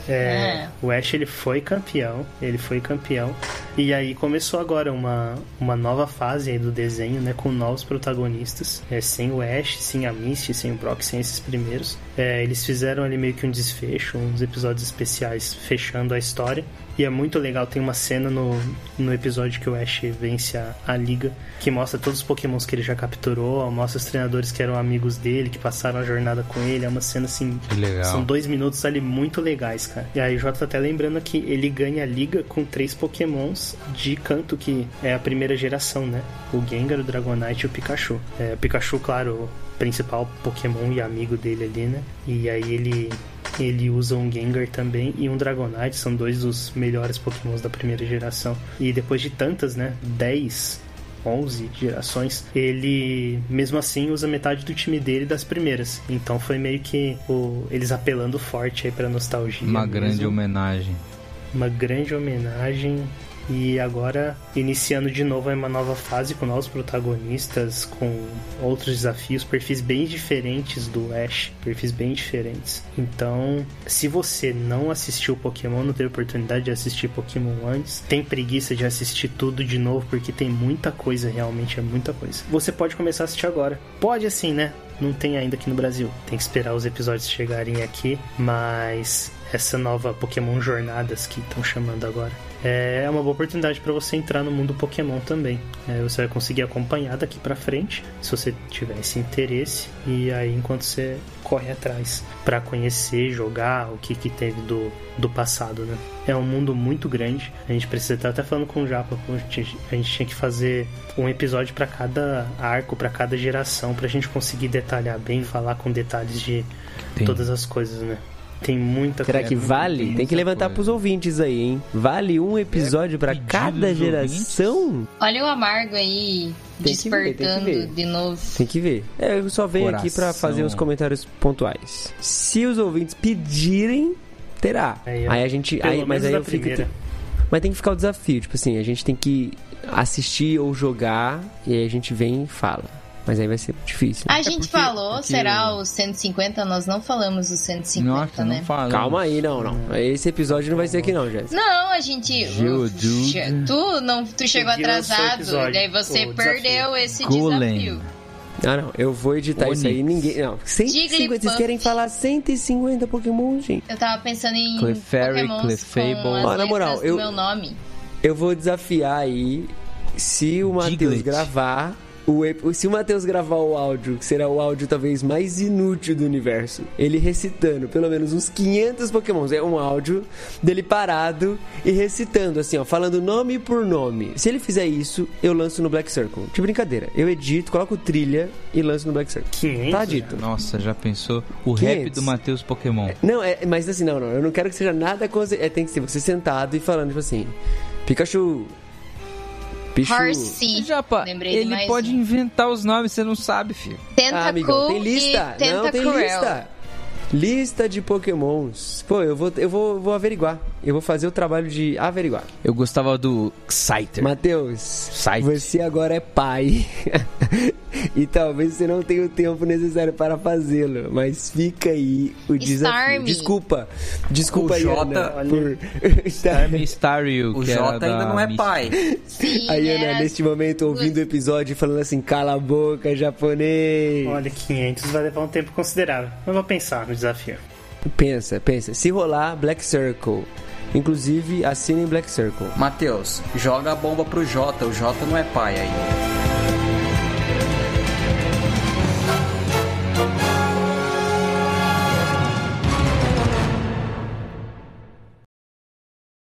É, é. O Ash ele foi campeão, ele foi campeão. E aí começou agora uma, uma nova fase aí do desenho, né? Com novos protagonistas. É, sem o Ash, sem a Misty, sem o Brock, sem esses primeiros. É, eles fizeram ali meio que um desfecho, uns episódios especiais fechando a história. E é muito legal, tem uma cena no, no episódio que o Ash vence a, a liga, que mostra todos os pokémons que ele já capturou, mostra os treinadores que eram amigos dele, que passaram a jornada com ele. É uma cena assim. Que legal. São dois minutos ali muito legais, cara. E aí o Jota tá até lembrando que ele ganha a liga com três pokémons de canto, que é a primeira geração, né? O Gengar, o Dragonite e o Pikachu. É, o Pikachu, claro, principal Pokémon e amigo dele ali, né? E aí ele ele usa um Gengar também e um Dragonite, são dois dos melhores Pokémons da primeira geração. E depois de tantas, né, 10 11 gerações, ele mesmo assim usa metade do time dele das primeiras. Então foi meio que o, eles apelando forte aí pra nostalgia. Uma mesmo. grande homenagem. Uma grande homenagem e agora, iniciando de novo uma nova fase com novos protagonistas, com outros desafios, perfis bem diferentes do Ash, perfis bem diferentes. Então, se você não assistiu Pokémon, não teve oportunidade de assistir Pokémon antes, tem preguiça de assistir tudo de novo, porque tem muita coisa, realmente é muita coisa. Você pode começar a assistir agora. Pode assim, né? Não tem ainda aqui no Brasil. Tem que esperar os episódios chegarem aqui, mas essa nova Pokémon Jornadas que estão chamando agora é uma boa oportunidade para você entrar no mundo Pokémon também. É, você vai conseguir acompanhar daqui para frente, se você tiver esse interesse, e aí enquanto você corre atrás para conhecer, jogar o que, que teve do, do passado, né? É um mundo muito grande. A gente precisa estar até falando com o Japa, a gente, a gente tinha que fazer um episódio para cada arco, para cada geração, para a gente conseguir detalhar bem, falar com detalhes de Tem. todas as coisas, né? Tem muita Será que vale? Tem, tem que levantar coisa. pros ouvintes aí, hein? Vale um episódio é para cada geração? Ouvintes? Olha o amargo aí tem despertando ver, de novo. Tem que ver. É, eu só venho Coração. aqui para fazer os comentários pontuais. Se os ouvintes pedirem, terá. Aí, aí a gente. Aí, mas aí eu fico. Mas tem que ficar o desafio, tipo assim, a gente tem que assistir ou jogar e aí a gente vem e fala. Mas aí vai ser difícil. A gente falou, porque- será os 150? Nós não falamos os 150, Nossa, né? Calma aí, não, não. Esse episódio não vai ser aqui não, Jéssica. Não, a gente. Geodude. Che- Tu não, tu chegou atrasado, daí você o perdeu esse Golem. desafio. Ah, não. Eu vou editar isso aí. Onix. Ninguém. Não. 150. Vocês querem falar 150 Pokémon, gente? Eu tava pensando em Clefairy, Clefable. Ó, na moral, eu- meu nome. Eu vou desafiar aí. Se o Matheus gravar. O, se o Matheus gravar o áudio, que será o áudio talvez mais inútil do universo, ele recitando pelo menos uns 500 Pokémons. É um áudio dele parado e recitando, assim, ó, falando nome por nome. Se ele fizer isso, eu lanço no Black Circle. De brincadeira. Eu edito, coloco trilha e lanço no Black Circle. 500 Tá dito. Nossa, já pensou? O rap 500. do Matheus Pokémon. Não, é, mas assim, não, não. Eu não quero que seja nada. É, tem que ser você sentado e falando, tipo assim: Pikachu. Pichu. Horsey. Japa, Lembrei ele pode um. inventar os nomes, você não sabe, filho. Ah, amigão, tem lista. e Não, tem lista. Lista de pokémons. Pô, eu vou, eu vou, vou averiguar. Eu vou fazer o trabalho de averiguar. Eu gostava do Exciter. Matheus, você agora é pai. e talvez você não tenha o tempo necessário para fazê-lo. Mas fica aí o desafio. Starmie. Desculpa. Desculpa O aí, Jota- Ana, por... Starmie Staryu, O Jota ainda da não é pai. Sim, Aí, Ana, neste momento, ouvindo o episódio, falando assim, cala a boca, japonês. Olha, 500 vai levar um tempo considerável. Mas vou pensar no desafio. Pensa, pensa. Se rolar, Black Circle. Inclusive, assinem Black Circle. Matheus, joga a bomba pro Jota. O Jota não é pai ainda.